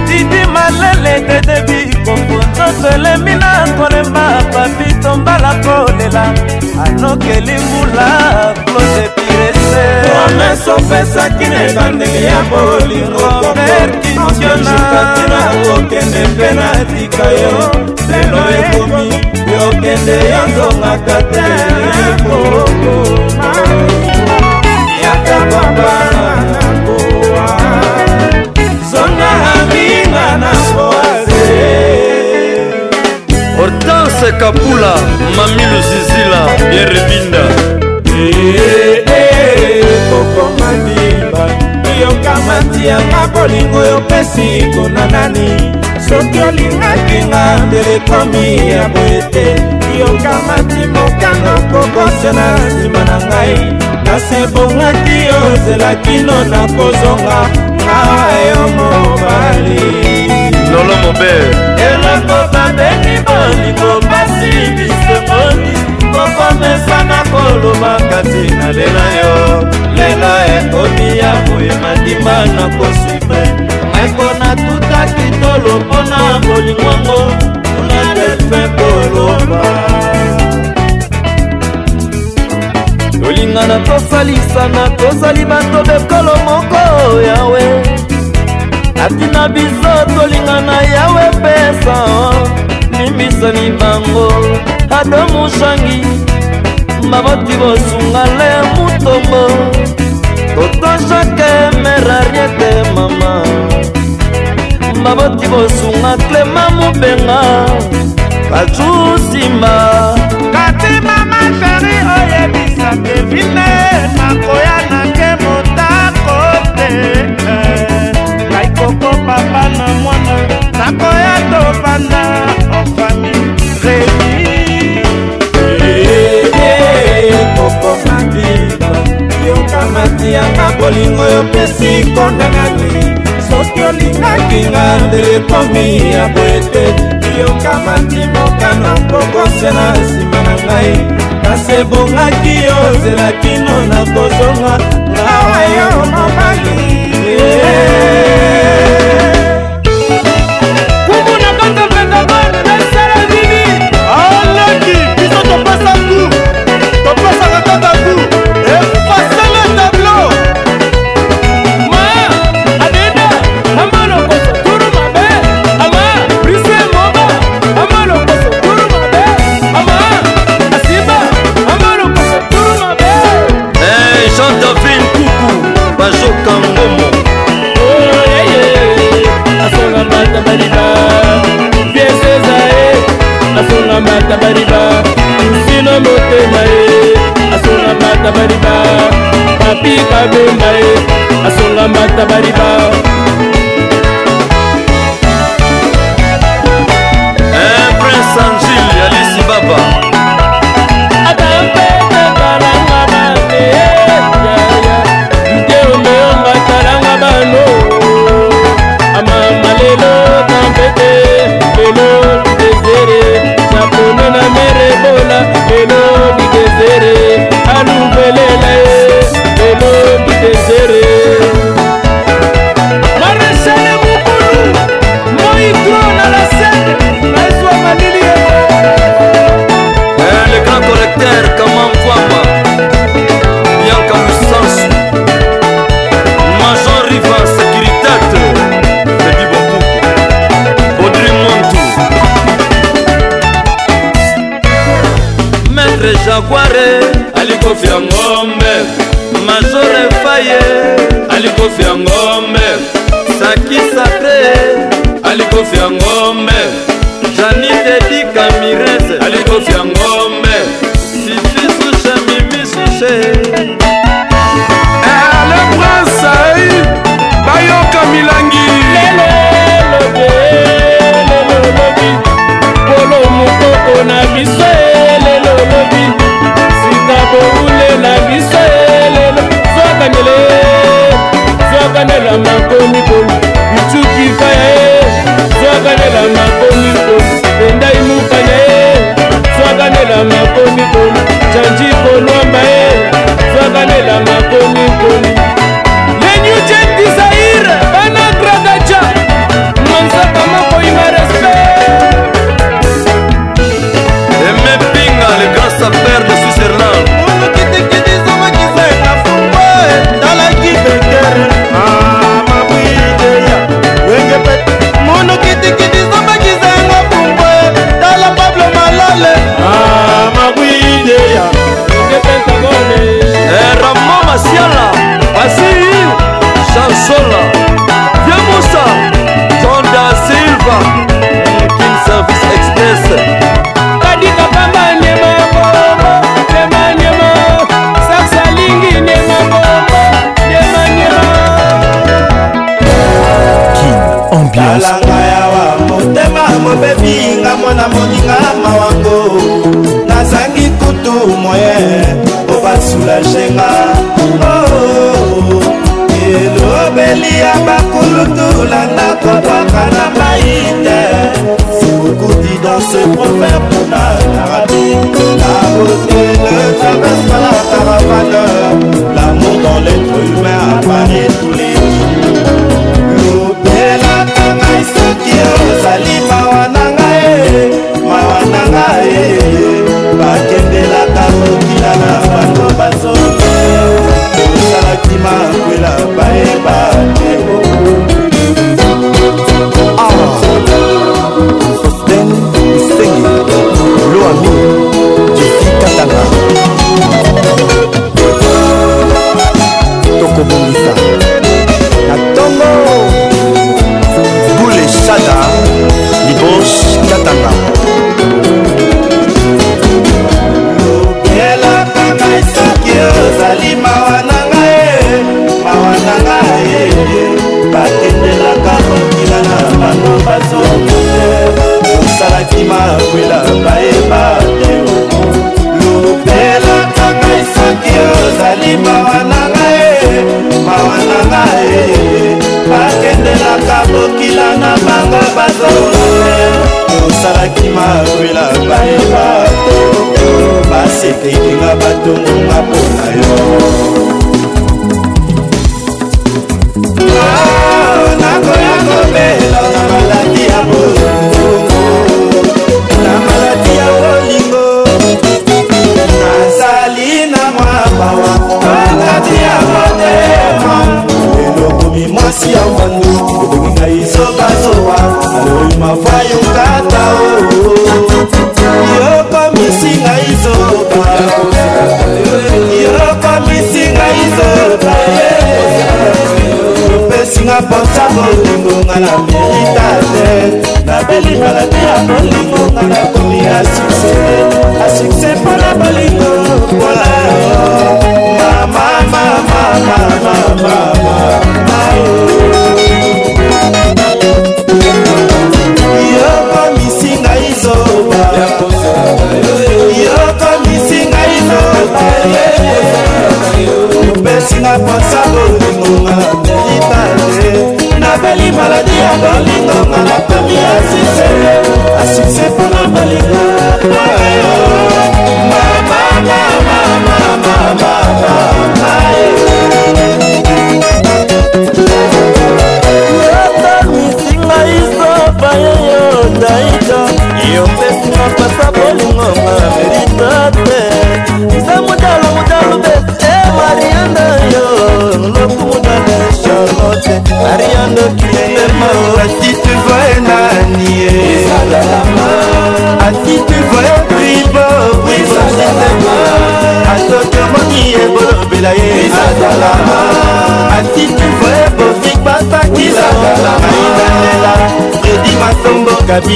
didi malele dedebi kokonzoto elemi na kolemba papito mbala kolela anokeli mbula claude pirese promese opesaki na ebandeli ya bolingo koperkitionatina kokende mpe na tika yo lelo ekomi yokende yozongaka te ekoko hortense kapula mami luzizila bierebinda eh, eh, kokoma liba yokamati yanga bolingo yopesi kona nani soki olingakinga telekomi ya boye te yokamati mokano kokosena nsima na ngai kasi ebongaki ozela kino nakozonga nga yo mobali lolo mober eloko babeli bolingo pasi bisemoni kokomesa na koloba kasi nalela yo lelo ekomi ya boye mandima na kosime meko natutaki tolo mpona bolingwango kuna delfe koloba tolingana tosalisana tozali bato bekolo moko yawe atina biso tolingana yawe pesa limbisani oh. bango adomushangi maboti bosungale mutombo totonjake merariete mama maboti bosunga klema mobenga kajusimba fatima masheri oyebisa kevine makoya nake motako te ngai koko papa na mwana nakoya topanda ofami remi koko madiba yoka mati yanga bolingo yopesi konda nani soki olingaki nga ndelekomi ya boetete oyoka mandimoka na mbokose na nsima na ngai kasi ebongaki yo ozela kino na kozonga ngawa yo mobali yeah.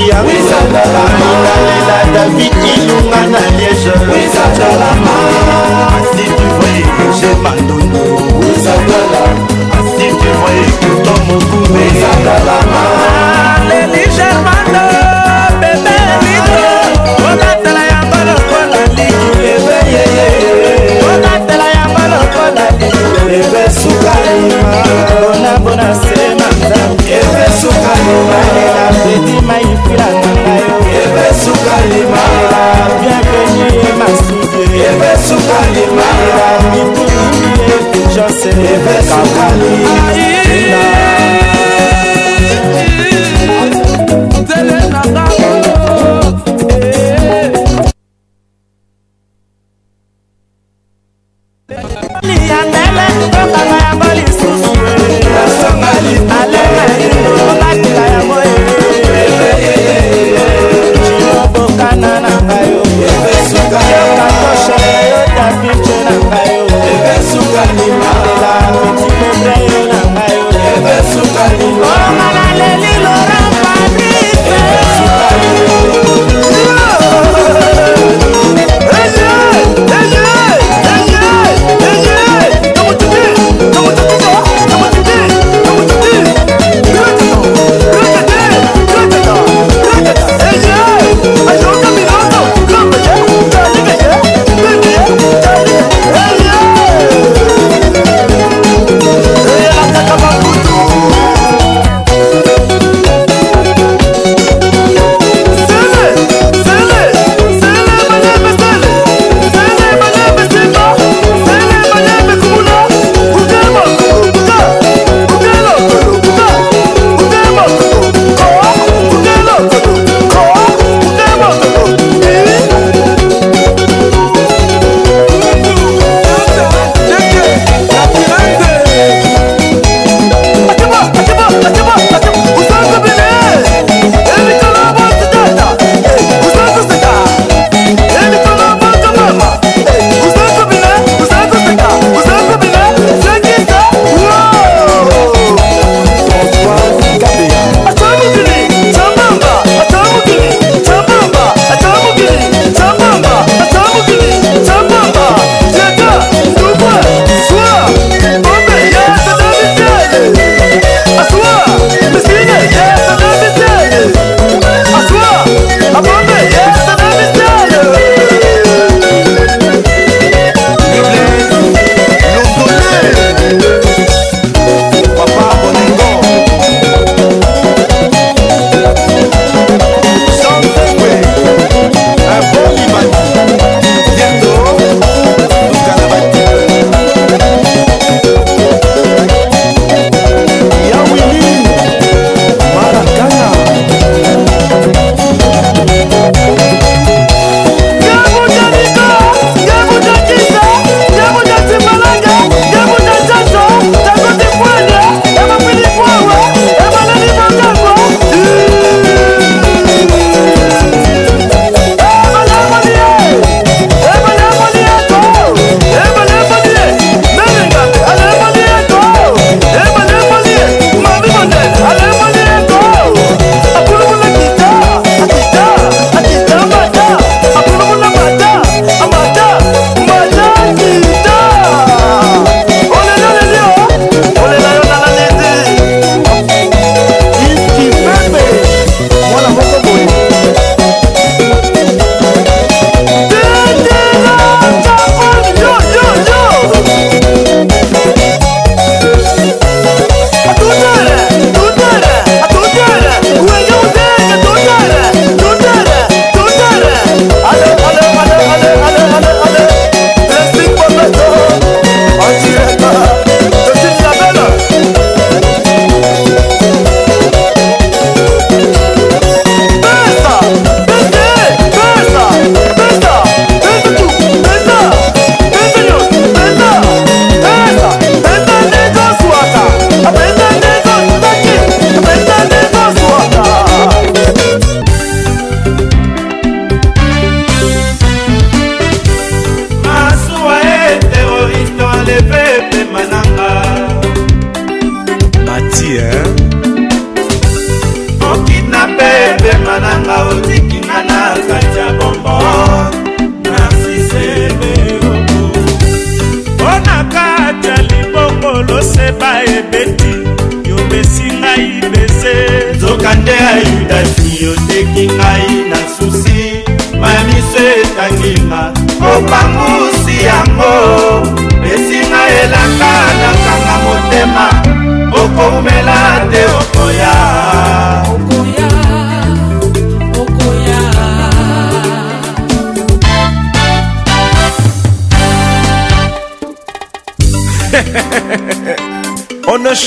Yeah.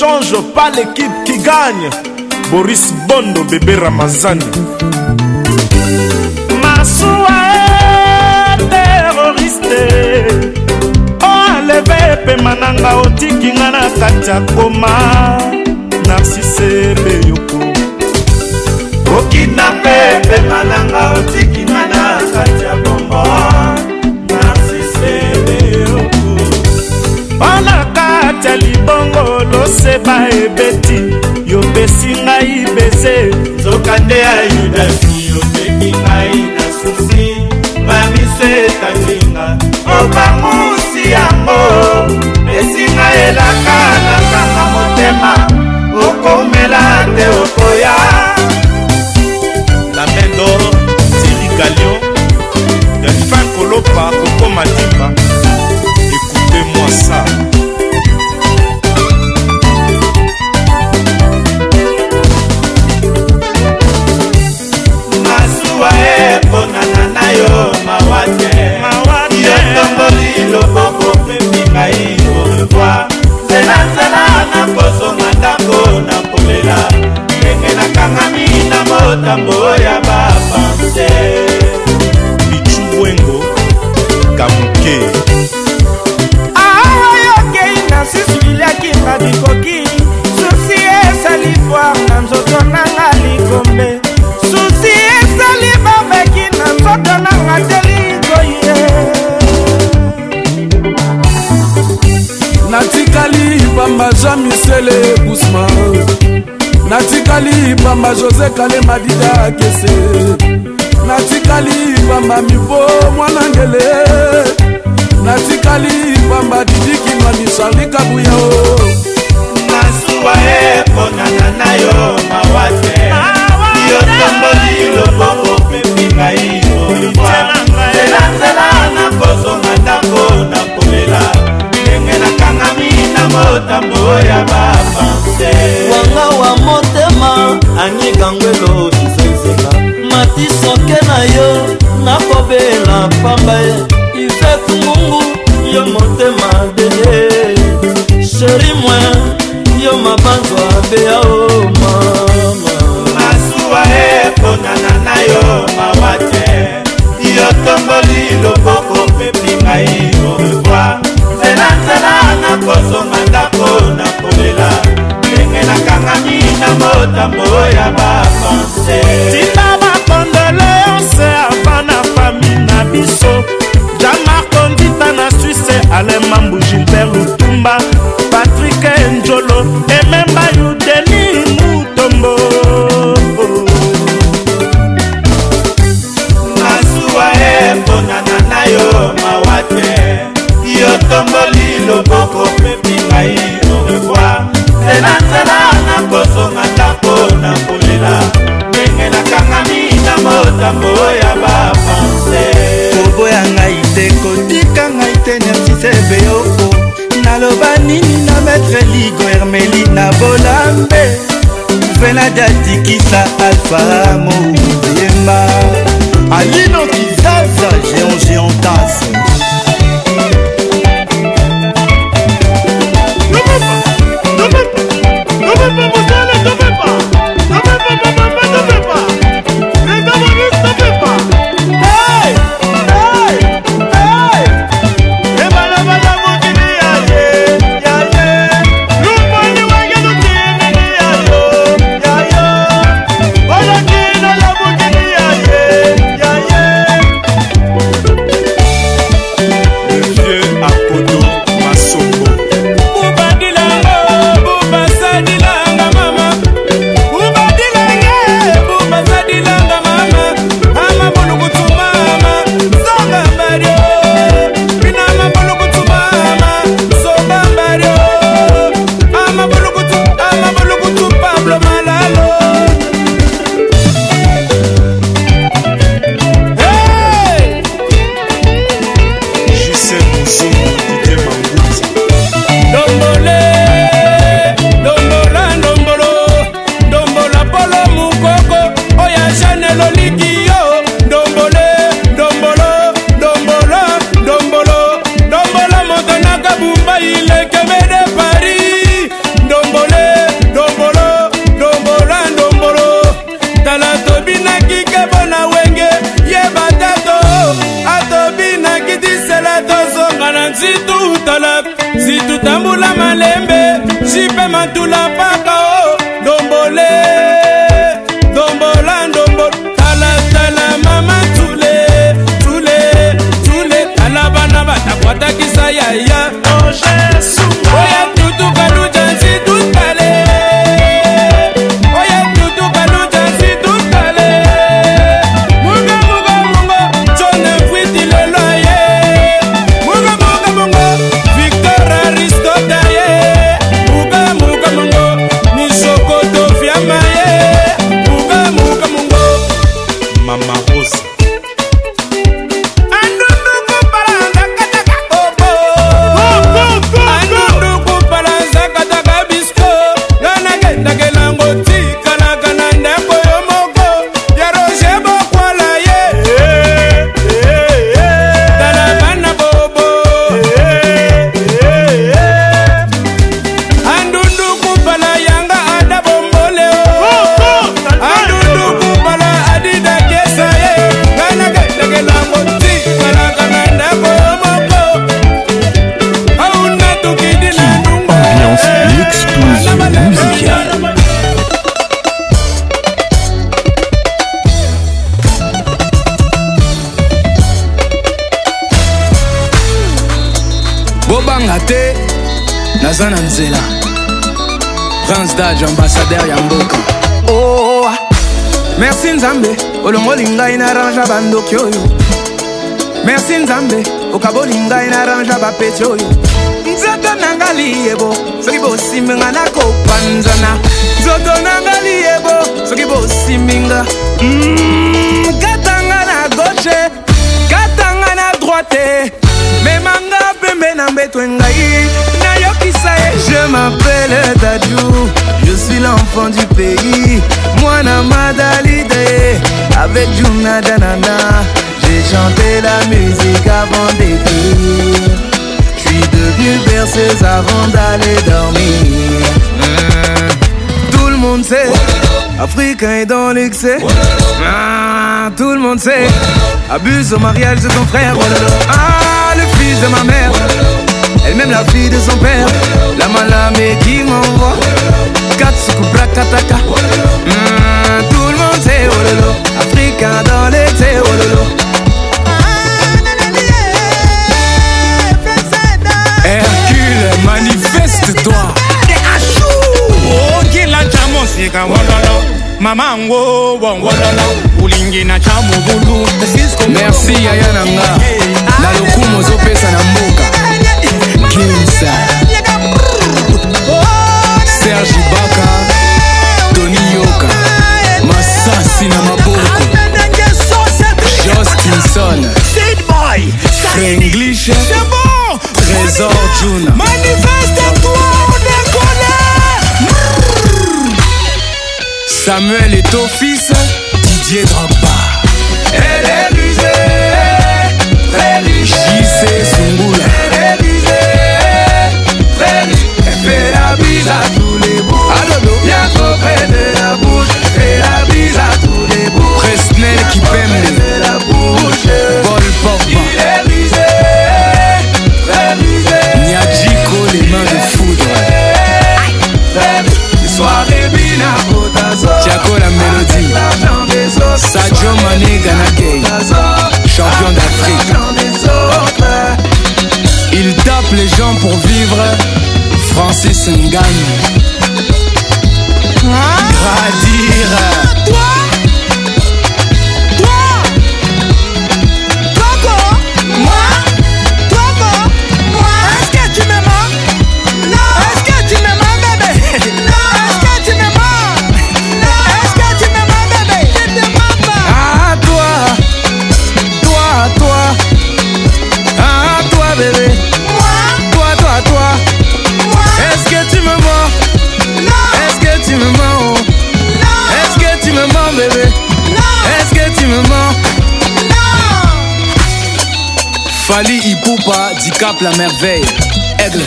change pas l'équipe qui gagne. Boris Bondo, bébé Ramazani. Masuwa terroriste. Oh, enlevé pema nanga otiki nga na kati ya koma narsise beyoko okidnape pema nanga otiki nga na kati ya bombo narsise beyoko kati ya libongo loseba ebeti yopesi ngai beze nzoka nde ya yudafi yopeki ngai na susi bamiso etanginga obamusi yango esinga elaka nazanga motema okomela te okoya la main d'or tiri galion delfin kolopa kokoma dimba ekute mwa sa makambo ya bapanse bichuwengo kamuke aoyokei na siswiliakinga bikoki susi esali voir na nzoto nanga likombe susi esali babeki na nzoto nanga te likoye natikali pamba ja misele gusman natikali pamba josé kalema dida kese natikali pamba mibo mwana ngele natikali pamba didikinwani charli kabuya o oh. masuwa eponana na yo mawa te yo tomboli loboko pepinga iolwa oh. zelanzela na kozonga ntango na kolela ndenge nakangami na motambo ya bapanga te wanga wa motema angikangwelo kizenzela matisoke na yo nakobela pamba ivet mungu yo motema beye sheri mwe yo mabanzo abeyao makambo ya bapanse tina bakondoleonse ava na fami na biso jamarko ndita na swisse alemambu gilbert lutumba patrike njolo ememba yudeni mutombo masuwa eponana na yo mawa te yo tomboli loboko pepi ngai naloba nini na maître ligo hermeli na bolambe venadatikisa alfa moyemba alinoki licence d'age ambassadeur ya mboka oh, ah. merci nzambe olongoli ngai naranja bandoki oyo merci nzambe okaboli ngai naranja bapeti oyo nzoto nanga liyebo soki bosimbinga nakopanzana nzoto nanga liyebo soki bosimbinga mm, katanga na gauche katanga na droite memanga pembe na mbeto engai nayokisa ye je mapele dadou du pays moi Moana Madalide Avec Jumna Danana J'ai chanté la musique avant d'écrire Je suis devenu berceuse avant d'aller dormir Tout le monde sait Africain est dans l'excès ah, Tout le monde sait Abuse au mariage de ton frère Ah le fils de ma mère Elle-même la fille de son père La malamée qui m'envoie 4 soukou bracataca mmh, Tout le monde oh oh c'est ololo Africain dans l'été ololo Hercule manifeste-toi okila chamo sika wololo mama ngo wololo ulingi na chamo bulu merci yaya nanga na ah. lokumu ozopesa na mboka kinsa serge baka toni yoka masasi na maboko jos kinson franglish bon. trésor juna samuel et ton fils didier drogba elle est rusée très riche jc sungula elle est rusée très riche elle fait la bise à Fresnel qui pème la vol Paul Il est rusé, très rusé Niadjiko les mains de foudre Soirée Bina Kotazo Tiago la mélodie Sadio Mané Ganagay Champion d'Afrique Il tape les gens pour vivre Francis Ngannou ah. Gradir mens, bébé Est-ce que tu me mens Non Fali Ipupa, Dicap la merveille Aigle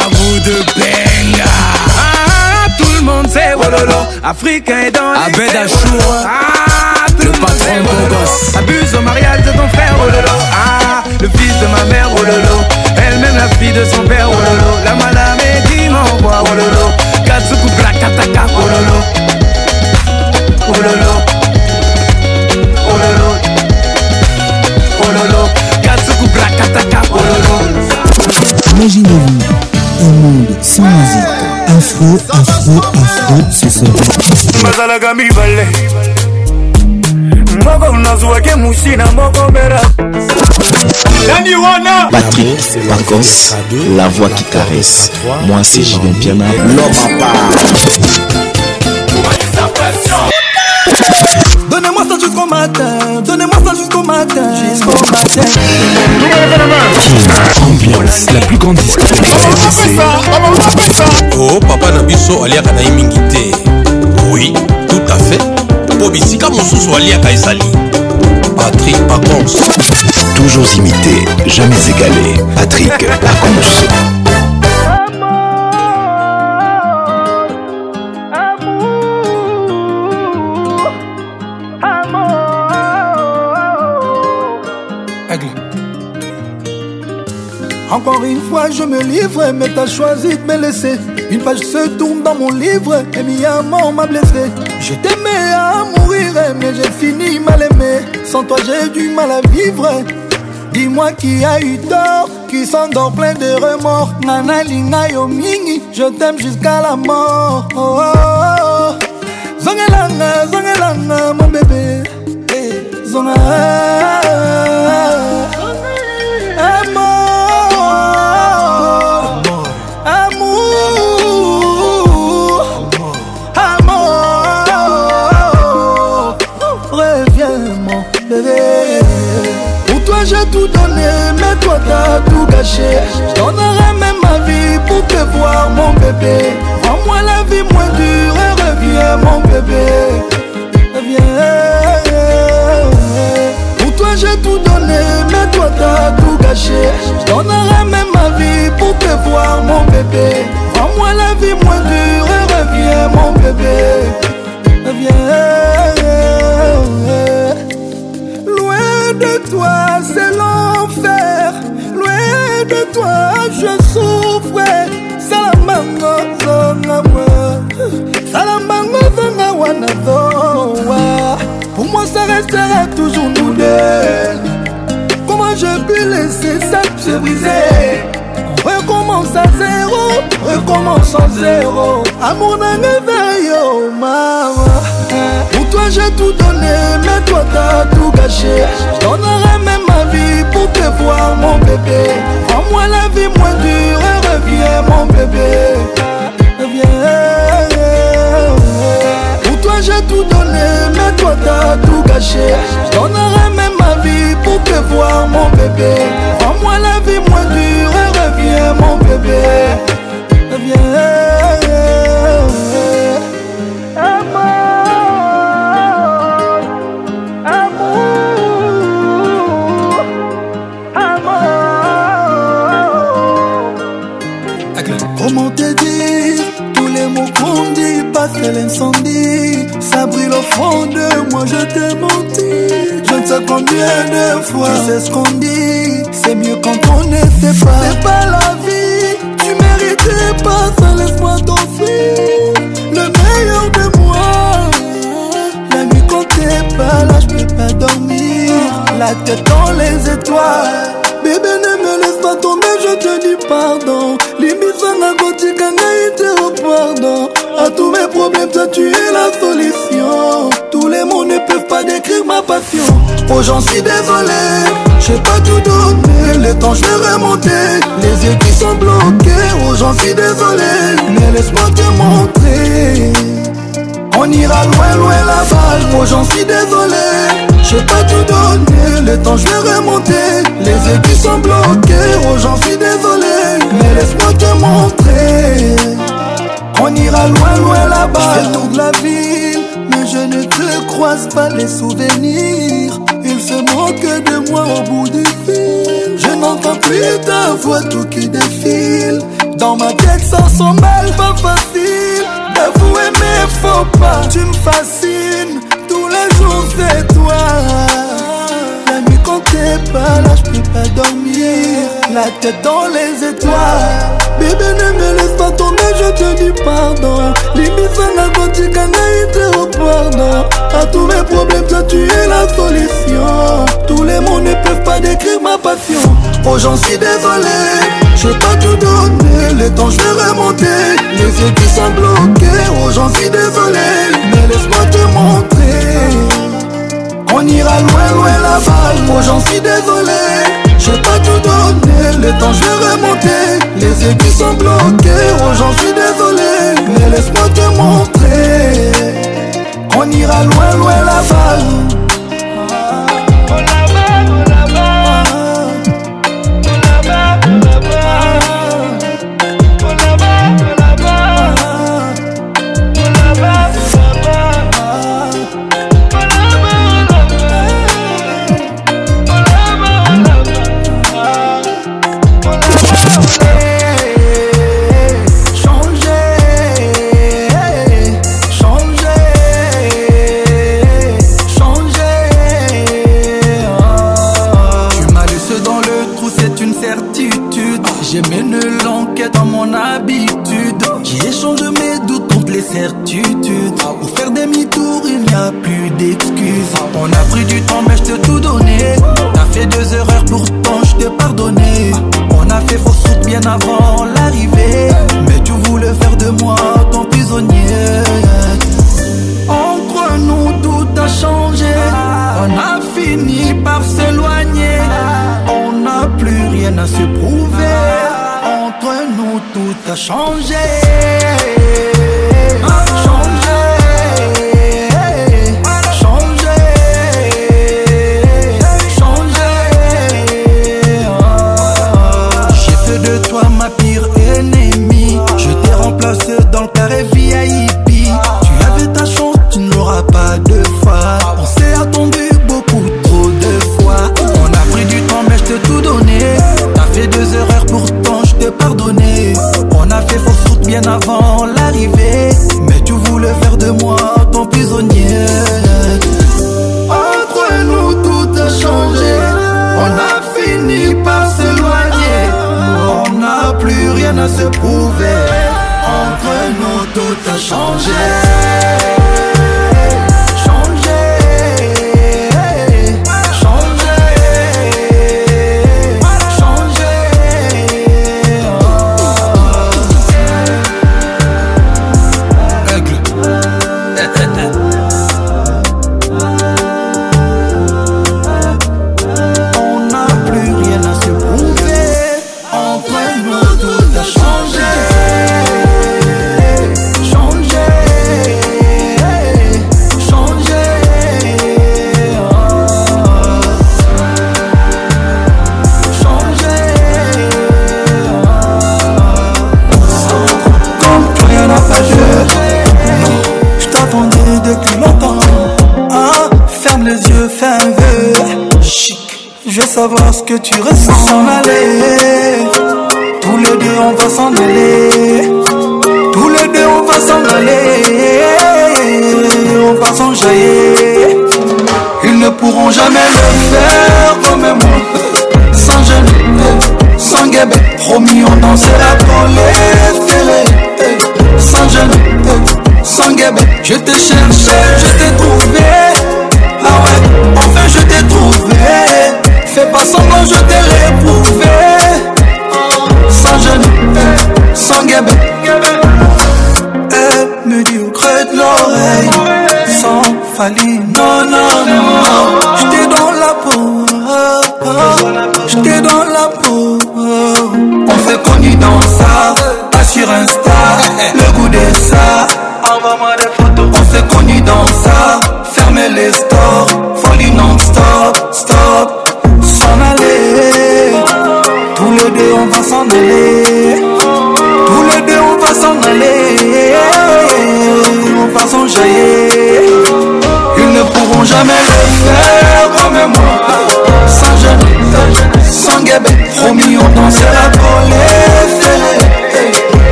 À vous de benga ah, ah, ah, Tout le monde sait Wololo oh, oh, Africain est dans les Abed Achour ah, Le patron de Abuse au mariage de ton frère Wololo oh, ah, Le fils de ma mère Wololo Elle-même la fille de son père Wololo La madame est qui m'envoie Wololo Katsuku kataka Wololo Oh lolo Oh lolo Oh lolo Oh Imaginez-vous un monde sans musique un afro, un ce un moko la voix qui caresse. Moi c'est Julien Piana, l'homme à part. ça jusqu'au matin. Donnez-moi ça jusqu'au matin. Jusqu'au matin. Ambiance, la plus grande discothèque. Oh, papa Nabiso, aliaka na mingi te. Oui, tout à fait. Po bisika mosusu aliaka ezali. Patrick Pacons. Toujours imité, jamais égalé. Patrick Pacons. Encore une fois, je me livre, mais t'as choisi de me laisser. Une page se tourne dans mon livre, et mi amant m'a blessé. Je t'aimais à mourir, mais j'ai fini mal aimé. Sans toi, j'ai du mal à vivre. Dis-moi qui a eu tort, qui s'endort plein de remords. Nana linga yo mingi, je t'aime jusqu'à la mort. Oh, oh, oh. Zongelanga, zongelanga, mon bébé. Hey. Eh, Zonga. J'donnerais donnerai même ma vie pour te voir, mon bébé. vends moi la vie moins dure et reviens, mon bébé. Reviens. Pour toi, j'ai tout donné, mais toi, t'as tout gâché. Je donnerai même ma vie pour te voir, mon bébé. vends moi la vie moins dure et reviens, mon bébé. Reviens. de toi je souffre salambango zonga moi salambango zonga wana zowa pour moi ça restera toujours nous deux comment je puis laisser ça se briser recommence à zéro recommence en zéro amour d'un éveil oh maman pour toi j'ai tout donné mais toi t'as tout gâché je donnerai même pour te voir mon bébé Rends-moi la vie moins dure et reviens mon bébé Reviens Pour toi j'ai tout donné mais toi t'as tout gâché Je donnerai même ma vie pour te voir mon bébé Rends-moi la vie moins dure et reviens mon bébé Tu sais ce qu'on dit, c'est mieux quand on ne sait pas. C'est pas la vie, tu méritais pas ça, laisse-moi t'enfuir. Le meilleur de moi, la nuit quand t'es pas là, je peux pas dormir. La tête dans les étoiles, bébé ne me laisse pas tomber, je te dis pardon. Limite, ça n'a pas pardon. À tous mes problèmes, toi tu es la solution. Oh j'en suis désolé J'ai pas tout donné Le temps je vais remonter Les yeux qui sont bloqués Oh j'en suis désolé Mais laisse-moi te montrer On ira loin loin là-bas Oh j'en suis désolé J'ai pas tout donné Le temps je vais remonter Les yeux qui sont bloqués Oh j'en suis désolé Mais laisse-moi te montrer On ira loin loin là-bas toute la vie croise pas les souvenirs. Il se moquent de moi au bout du fil. Je n'entends plus ta voix tout qui défile. Dans ma tête, sans sommeil. mal, pas facile. D'avouer mes faux pas, tu me fascines. Tous les jours, c'est toi. La nuit, quand t'es pas là, je peux pas dormir la tête dans les étoiles Bébé ne me laisse pas tomber, je te dis pardon Libé un très au pardon A tous mes problèmes, toi tu es la solution Tous les mots ne peuvent pas décrire ma passion Oh j'en suis désolé, Je pas tout donner Le temps je vais remonter, les yeux qui sont bloqués Oh j'en suis désolé, mais laisse-moi te montrer On ira loin loin là-bas, oh j'en suis désolé J'ai pas tout donné, les temps j'ai remonté Les aiguilles sont bloquées, oh j'en suis désolé Mais laisse-moi te montrer On ira loin, loin la vague my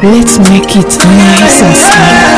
Let's make it nice and smooth.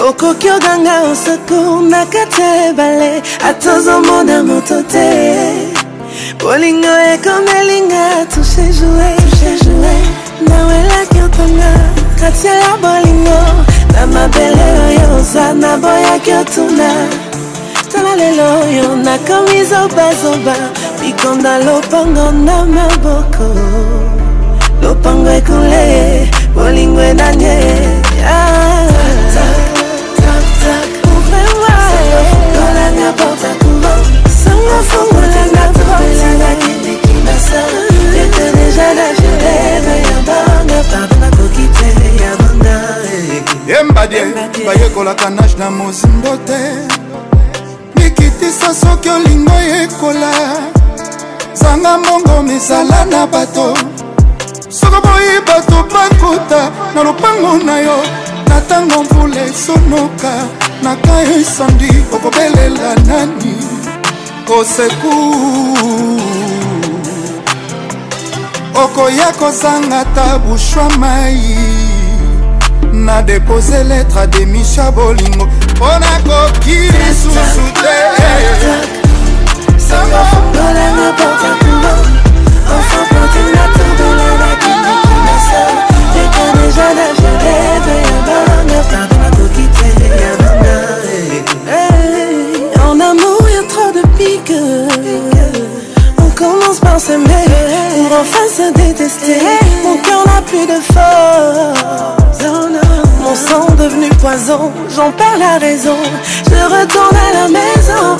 okoki oganga osako na kati ya ebale ata ozomona moto te bolingo ekomelinga tushe joue nawelaki otonga kati ya bolingo na mabele oyo oza naboyaki otuna tala lelo oyo nakomi zobazoba likonda lopango na maboko lopango ekole bolingo enanye kofungulanga kolela kitiki masa ete deja la jurene ya banga pardon nakoki te ya banga yembadie bayekolaka nage na mozindo te mikitisa soki olingo yekola zanga mbongo mizala na bato soko boyi bato bakuta na lopango na yo na ntango mvula esonoka na kayo esandi okobelela nani okoseku okoya kozanga ta bushwa mai na depose letre demisha bolingo mpo nakoki lisusu te sangoolanga pokakulo enfant potina tombola na kinikimasa eka deja na jereve ya banga Pour enfin se détester Mon cœur n'a plus de force oh Mon sang devenu poison J'en perds la raison Je retourne à la maison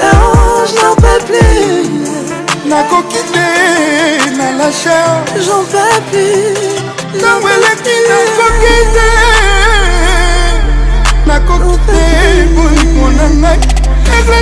Non, je n'en peux plus La coquine la lâché J'en peux plus Non, mais la coquine La coquine, mon amour la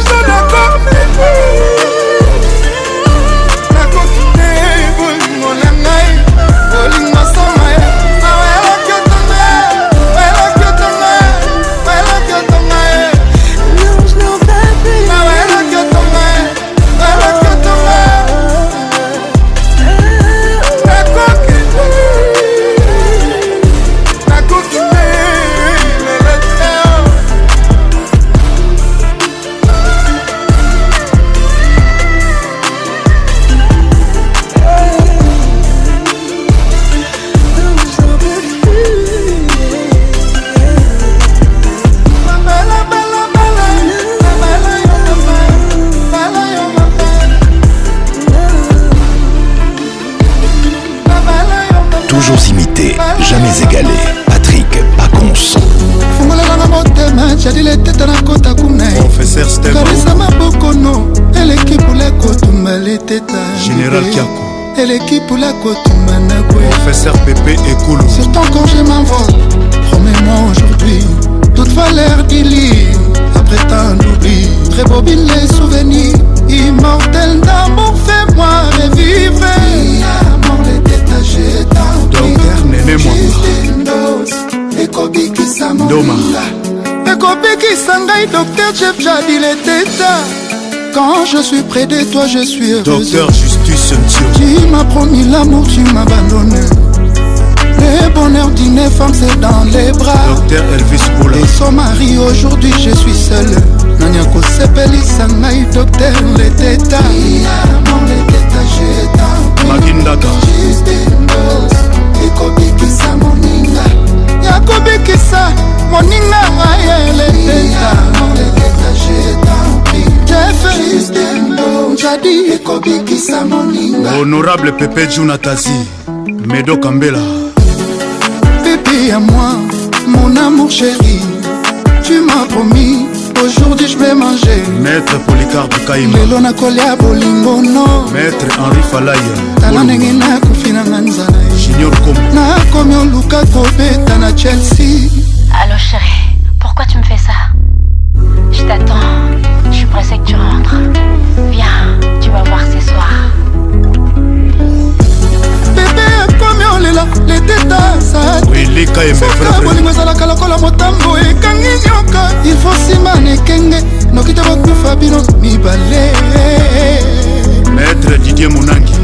ser stevkabisa mabokono eleki pula kotumba leteta général kiako eleki pula kotumba na professeur pepe ekulu sur ton congé m'envole promets-moi aujourd'hui toute valeur d'Ili après tant d'oubli rebobine les souvenirs immortel d'amour fais-moi revivre Docteur Nene Mwamba Ekobikisa Mobila ekobekisa ngai docteur jef jadil eteta quand je suis près de toi je suis heureuse docteur justice tu m'as promis l'amour tu m'as abandonné le bonheur d'une femme c'est dans les bras docteur elvis Boula. et son mari aujourd'hui je suis seule nani akosepelisa ngai docteur leteta makindaka ekobikisa mo ya kobikisa moninga honorable pepe junatazi medo kambela pepe ya moi mon amour chéri tu m'as promis aujourd'hui je vais manger maître policarpe kaima lelo nakolia bolingo no maître henri falaya tala ndenge nakofi nanga nzala juniorcom nakomi oluka kobeta na chelsea allo chéri pourquoi tu me fais ça je t'attends je suis pressée que tu rentres viens tu vas voir ce soir bebe akomi olela letetasaka bolingo ezalaka lokola motambo ekangi nyoka ilfo nsima na ekenge noki te bokufa bino mibale maître didier monangi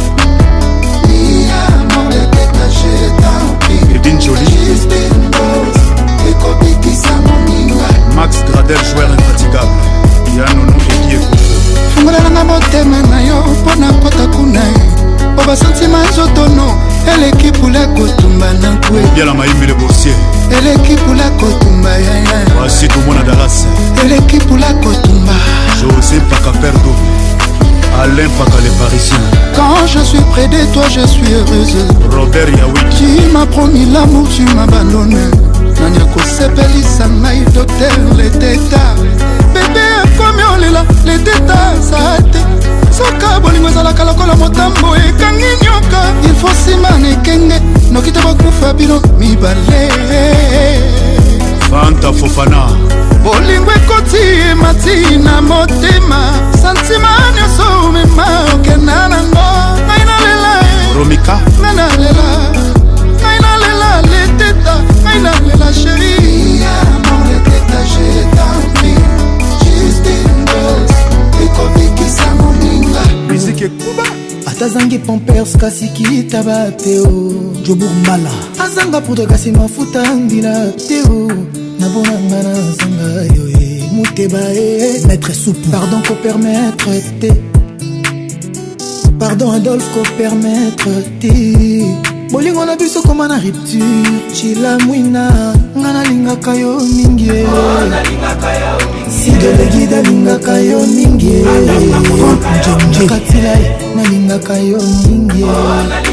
edin joli max gradel joueur infatigable yanono eki ekoso fungolananga motema na yo mpo na kota kuna mpo basantima nzotono eleki pula kotumba na kwe biala mayimele boursier eleki pula kotumba yaya wasi tomona dalas eleki pula kotumba josé pakaperdo Alain Paka les Parisiens Quand je suis près de toi je suis heureuse Robert Yawit Tu m'as promis l'amour tu m'abandonnes nani akosepelisa ngai docteur leteta bebe akomi olela leteta za te soka bolingo ezalaka lokola motambo ekangi nyoka ilfo nsima na ekenge noki te bakufa bino mibale fanta fofana bolingo ekoti emati na motema santima nyonso omema okenda nango ngai nalela romika ngai nalela ngai nalela leteta ngai nalela sheri miziki ekuba atazangi pampers kasi kitaba teo joburmbala azanga poudre kasi mafuta ndila teo nabonanga na nzanga yo e moteba e maître soupu pardon kopermettre te pardon adolphe kopermettre te bolingo na biso koma na rupture cila mwina nga nalingaka yo mingi e. oh, e. sidelegide alingaka yo mingi e. katila nalingaka yo mingi oh,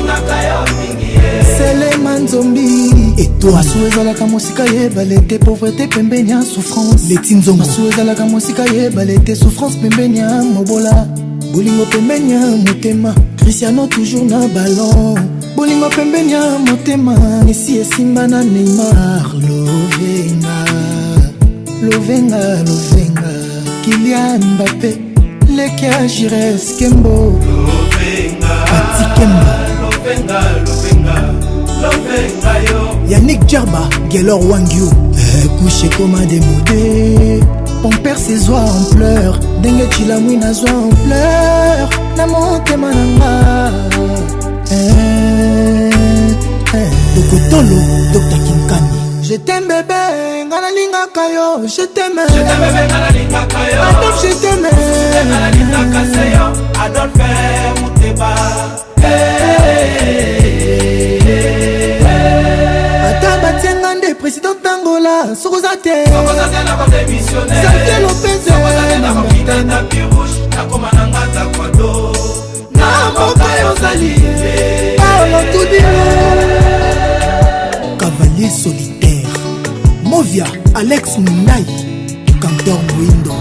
ya nzombi etoasu ezalaka mosika yebale te pauvreté pembeni ya souffrance leti nzongoasu ezalaka mosika yebale te souffrance pembeni ya mobola bolingo pembeni ya motema cristiano toujours na ballon bolingo pembeni ya motema esi esimba na neymar lovenga lovenga lovenga kilian mbape leki ya jires kembo atikemba yannick jarba gelor wangio eh, couche ekoma demode pomper sezwa ampleur ndenge cilamwi nazwa ampleur na motema na nga tokotolo eh, eh, dr kinkani jetem bebe nga nalingaka yo jetemeadolf jeteme adolfe muteba ata batianga nde président ntangola sokoza te salfe lopezolotudi cavalier solitaire movia alex minai cantor moindo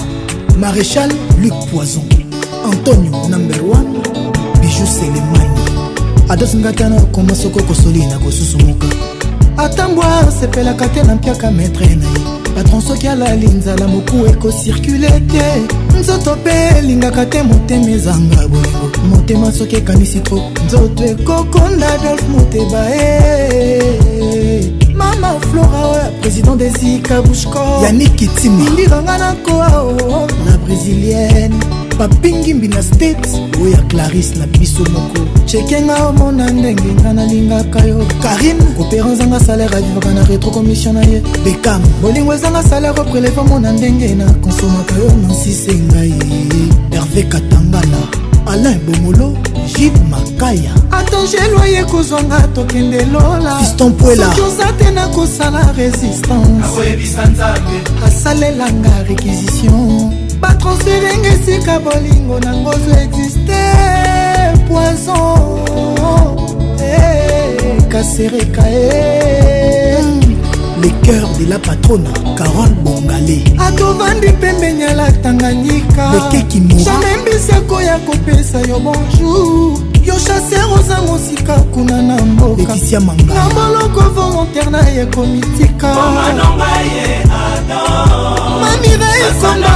maréchal luc poison antonio number 1 bijou selemani adosingatana koma soko kosolina kosusu moka atambwa asepelaka te na mpiaka metre na ye patron soki alali nzala moku ekosirkule te nzoto mpe elingaka te motema ezanga bolingo motema soki ekanisi tro nzoto ekokonda adolf moteba e mama flora oyo président desika bushko yanikitimaindiranga na koao oh, oh, oh. la brésilienne papingi mbina state oyo ya clarise na biso moko chekenga omona ndenge nga nalingaka yo karine opera ezanga salaire avivaka na retrocommission na ye bekam bolingo ezanga salaire oprelevamo na ndenge na konsomaka yo nansise ngai herve katangana alain bomolo jibe makaya atangelo ye kozwanga tokende lolasoki oza te nakosala resistance asalelanga réquisition batransferenga esika bolingo nango zo existe poison kasereka eh, e le cœur de la patrona carole bongale atovandi pembeni ala tanganyika ekeki jamai mbisako ya kopesa yo bonjour yo chaser oza mosika kuna na mbokaeticia manga na moloko volontaire na ye komitika omanonga ye eh, adam nida esonga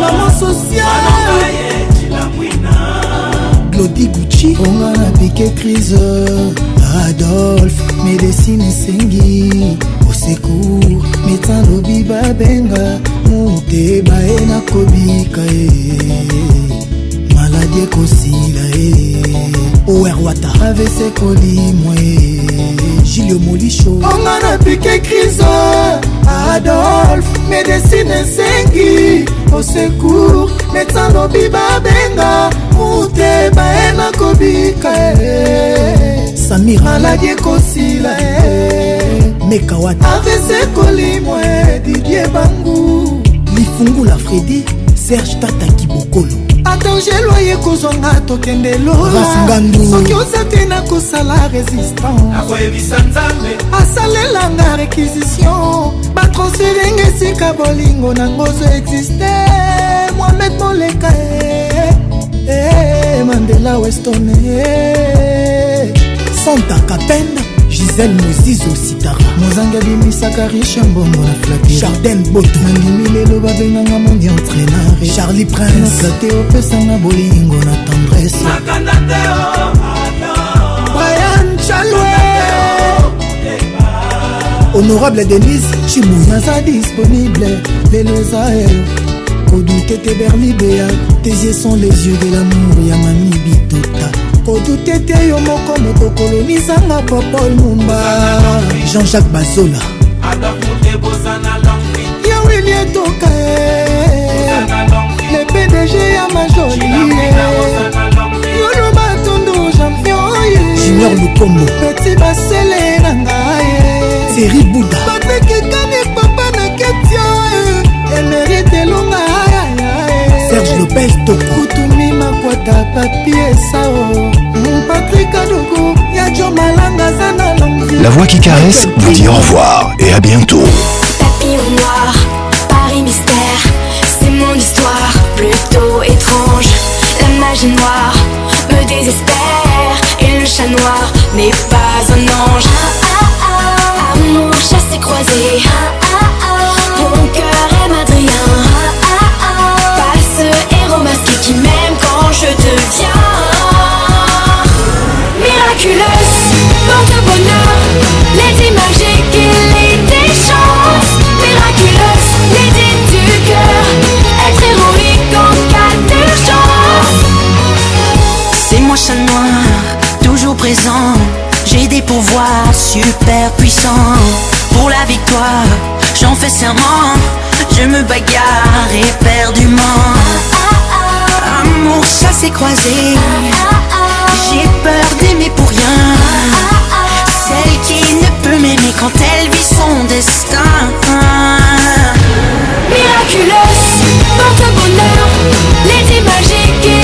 mama social glodi gucci onga na pike crise adolphe médecine esengi osecour médecin lobi babenga moteba ye nakobika ye maladi ekosila e oerwata avc kolimwa e julio molisho onga na pike kriso adolf médecine esengi osecour médecin lobi babenga moteba ye na kobika e samir maladi ekosila e mekawata avc kolimwa e didie bangu lifungula fredi serge tataki bokolo atangelo ye kozwanga tokende losoki oza te nakosala résistance asalelanga réquisition batransferinga esika bolingo nango zo existe mohamed moleka eh, eh, eh, mandela weston santaka pene gisele mozizo sitara mozange abimisaka riche mbongo na flater jardin boto nandimi lelo babenganga mondi entraînare charlie prince na flater opesanga bolingo na tendresse brian chalwe honorable denise chimu naza disponible lelo eza eyo kodute te berlibeya tes yeux sont les yeux de l'amour ya mami bitota nakodute te yo moko mokokolonisanga popol mumba jean-jacques bazola yaweli etoka le pdg ya majorie yolo batondo jampioye junior lukombo peti basele na ngaye seri buda batekekani papa na ketia emerite elonga serge lopez tokutumima ya jo malanga la voix qui caresse vous dit au revoir et à bientôt papillon noir paris mystère c'est mon histoire plutôt étrange la magie noire me désespère et le chat noir n'est pas un ange ah, ah, ah, ah chassé croisé ah, j'ai des pouvoirs super puissants. Pour la victoire, j'en fais serment, je me bagarre éperdument. Amour, ça s'est croisé, j'ai peur d'aimer pour rien. Celle qui ne peut m'aimer quand elle vit son destin. Miraculeuse, porte bonheur, l'été magique.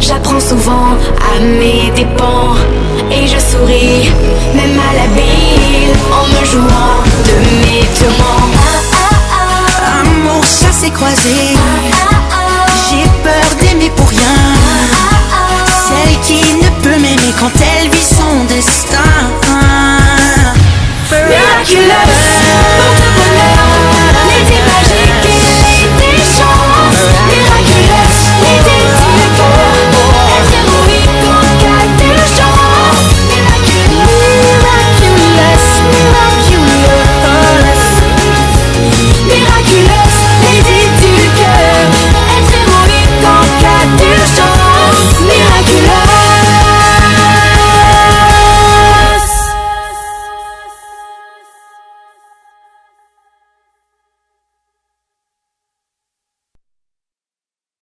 J'apprends souvent à mes dépens et je souris, même à la ville en me jouant de mes tourments. Ah, ah, ah. Amour, ça s'est croisé. Ah, ah, ah. J'ai peur d'aimer pour rien. Celle qui ne peut m'aimer quand elle vit son destin. Miraculous.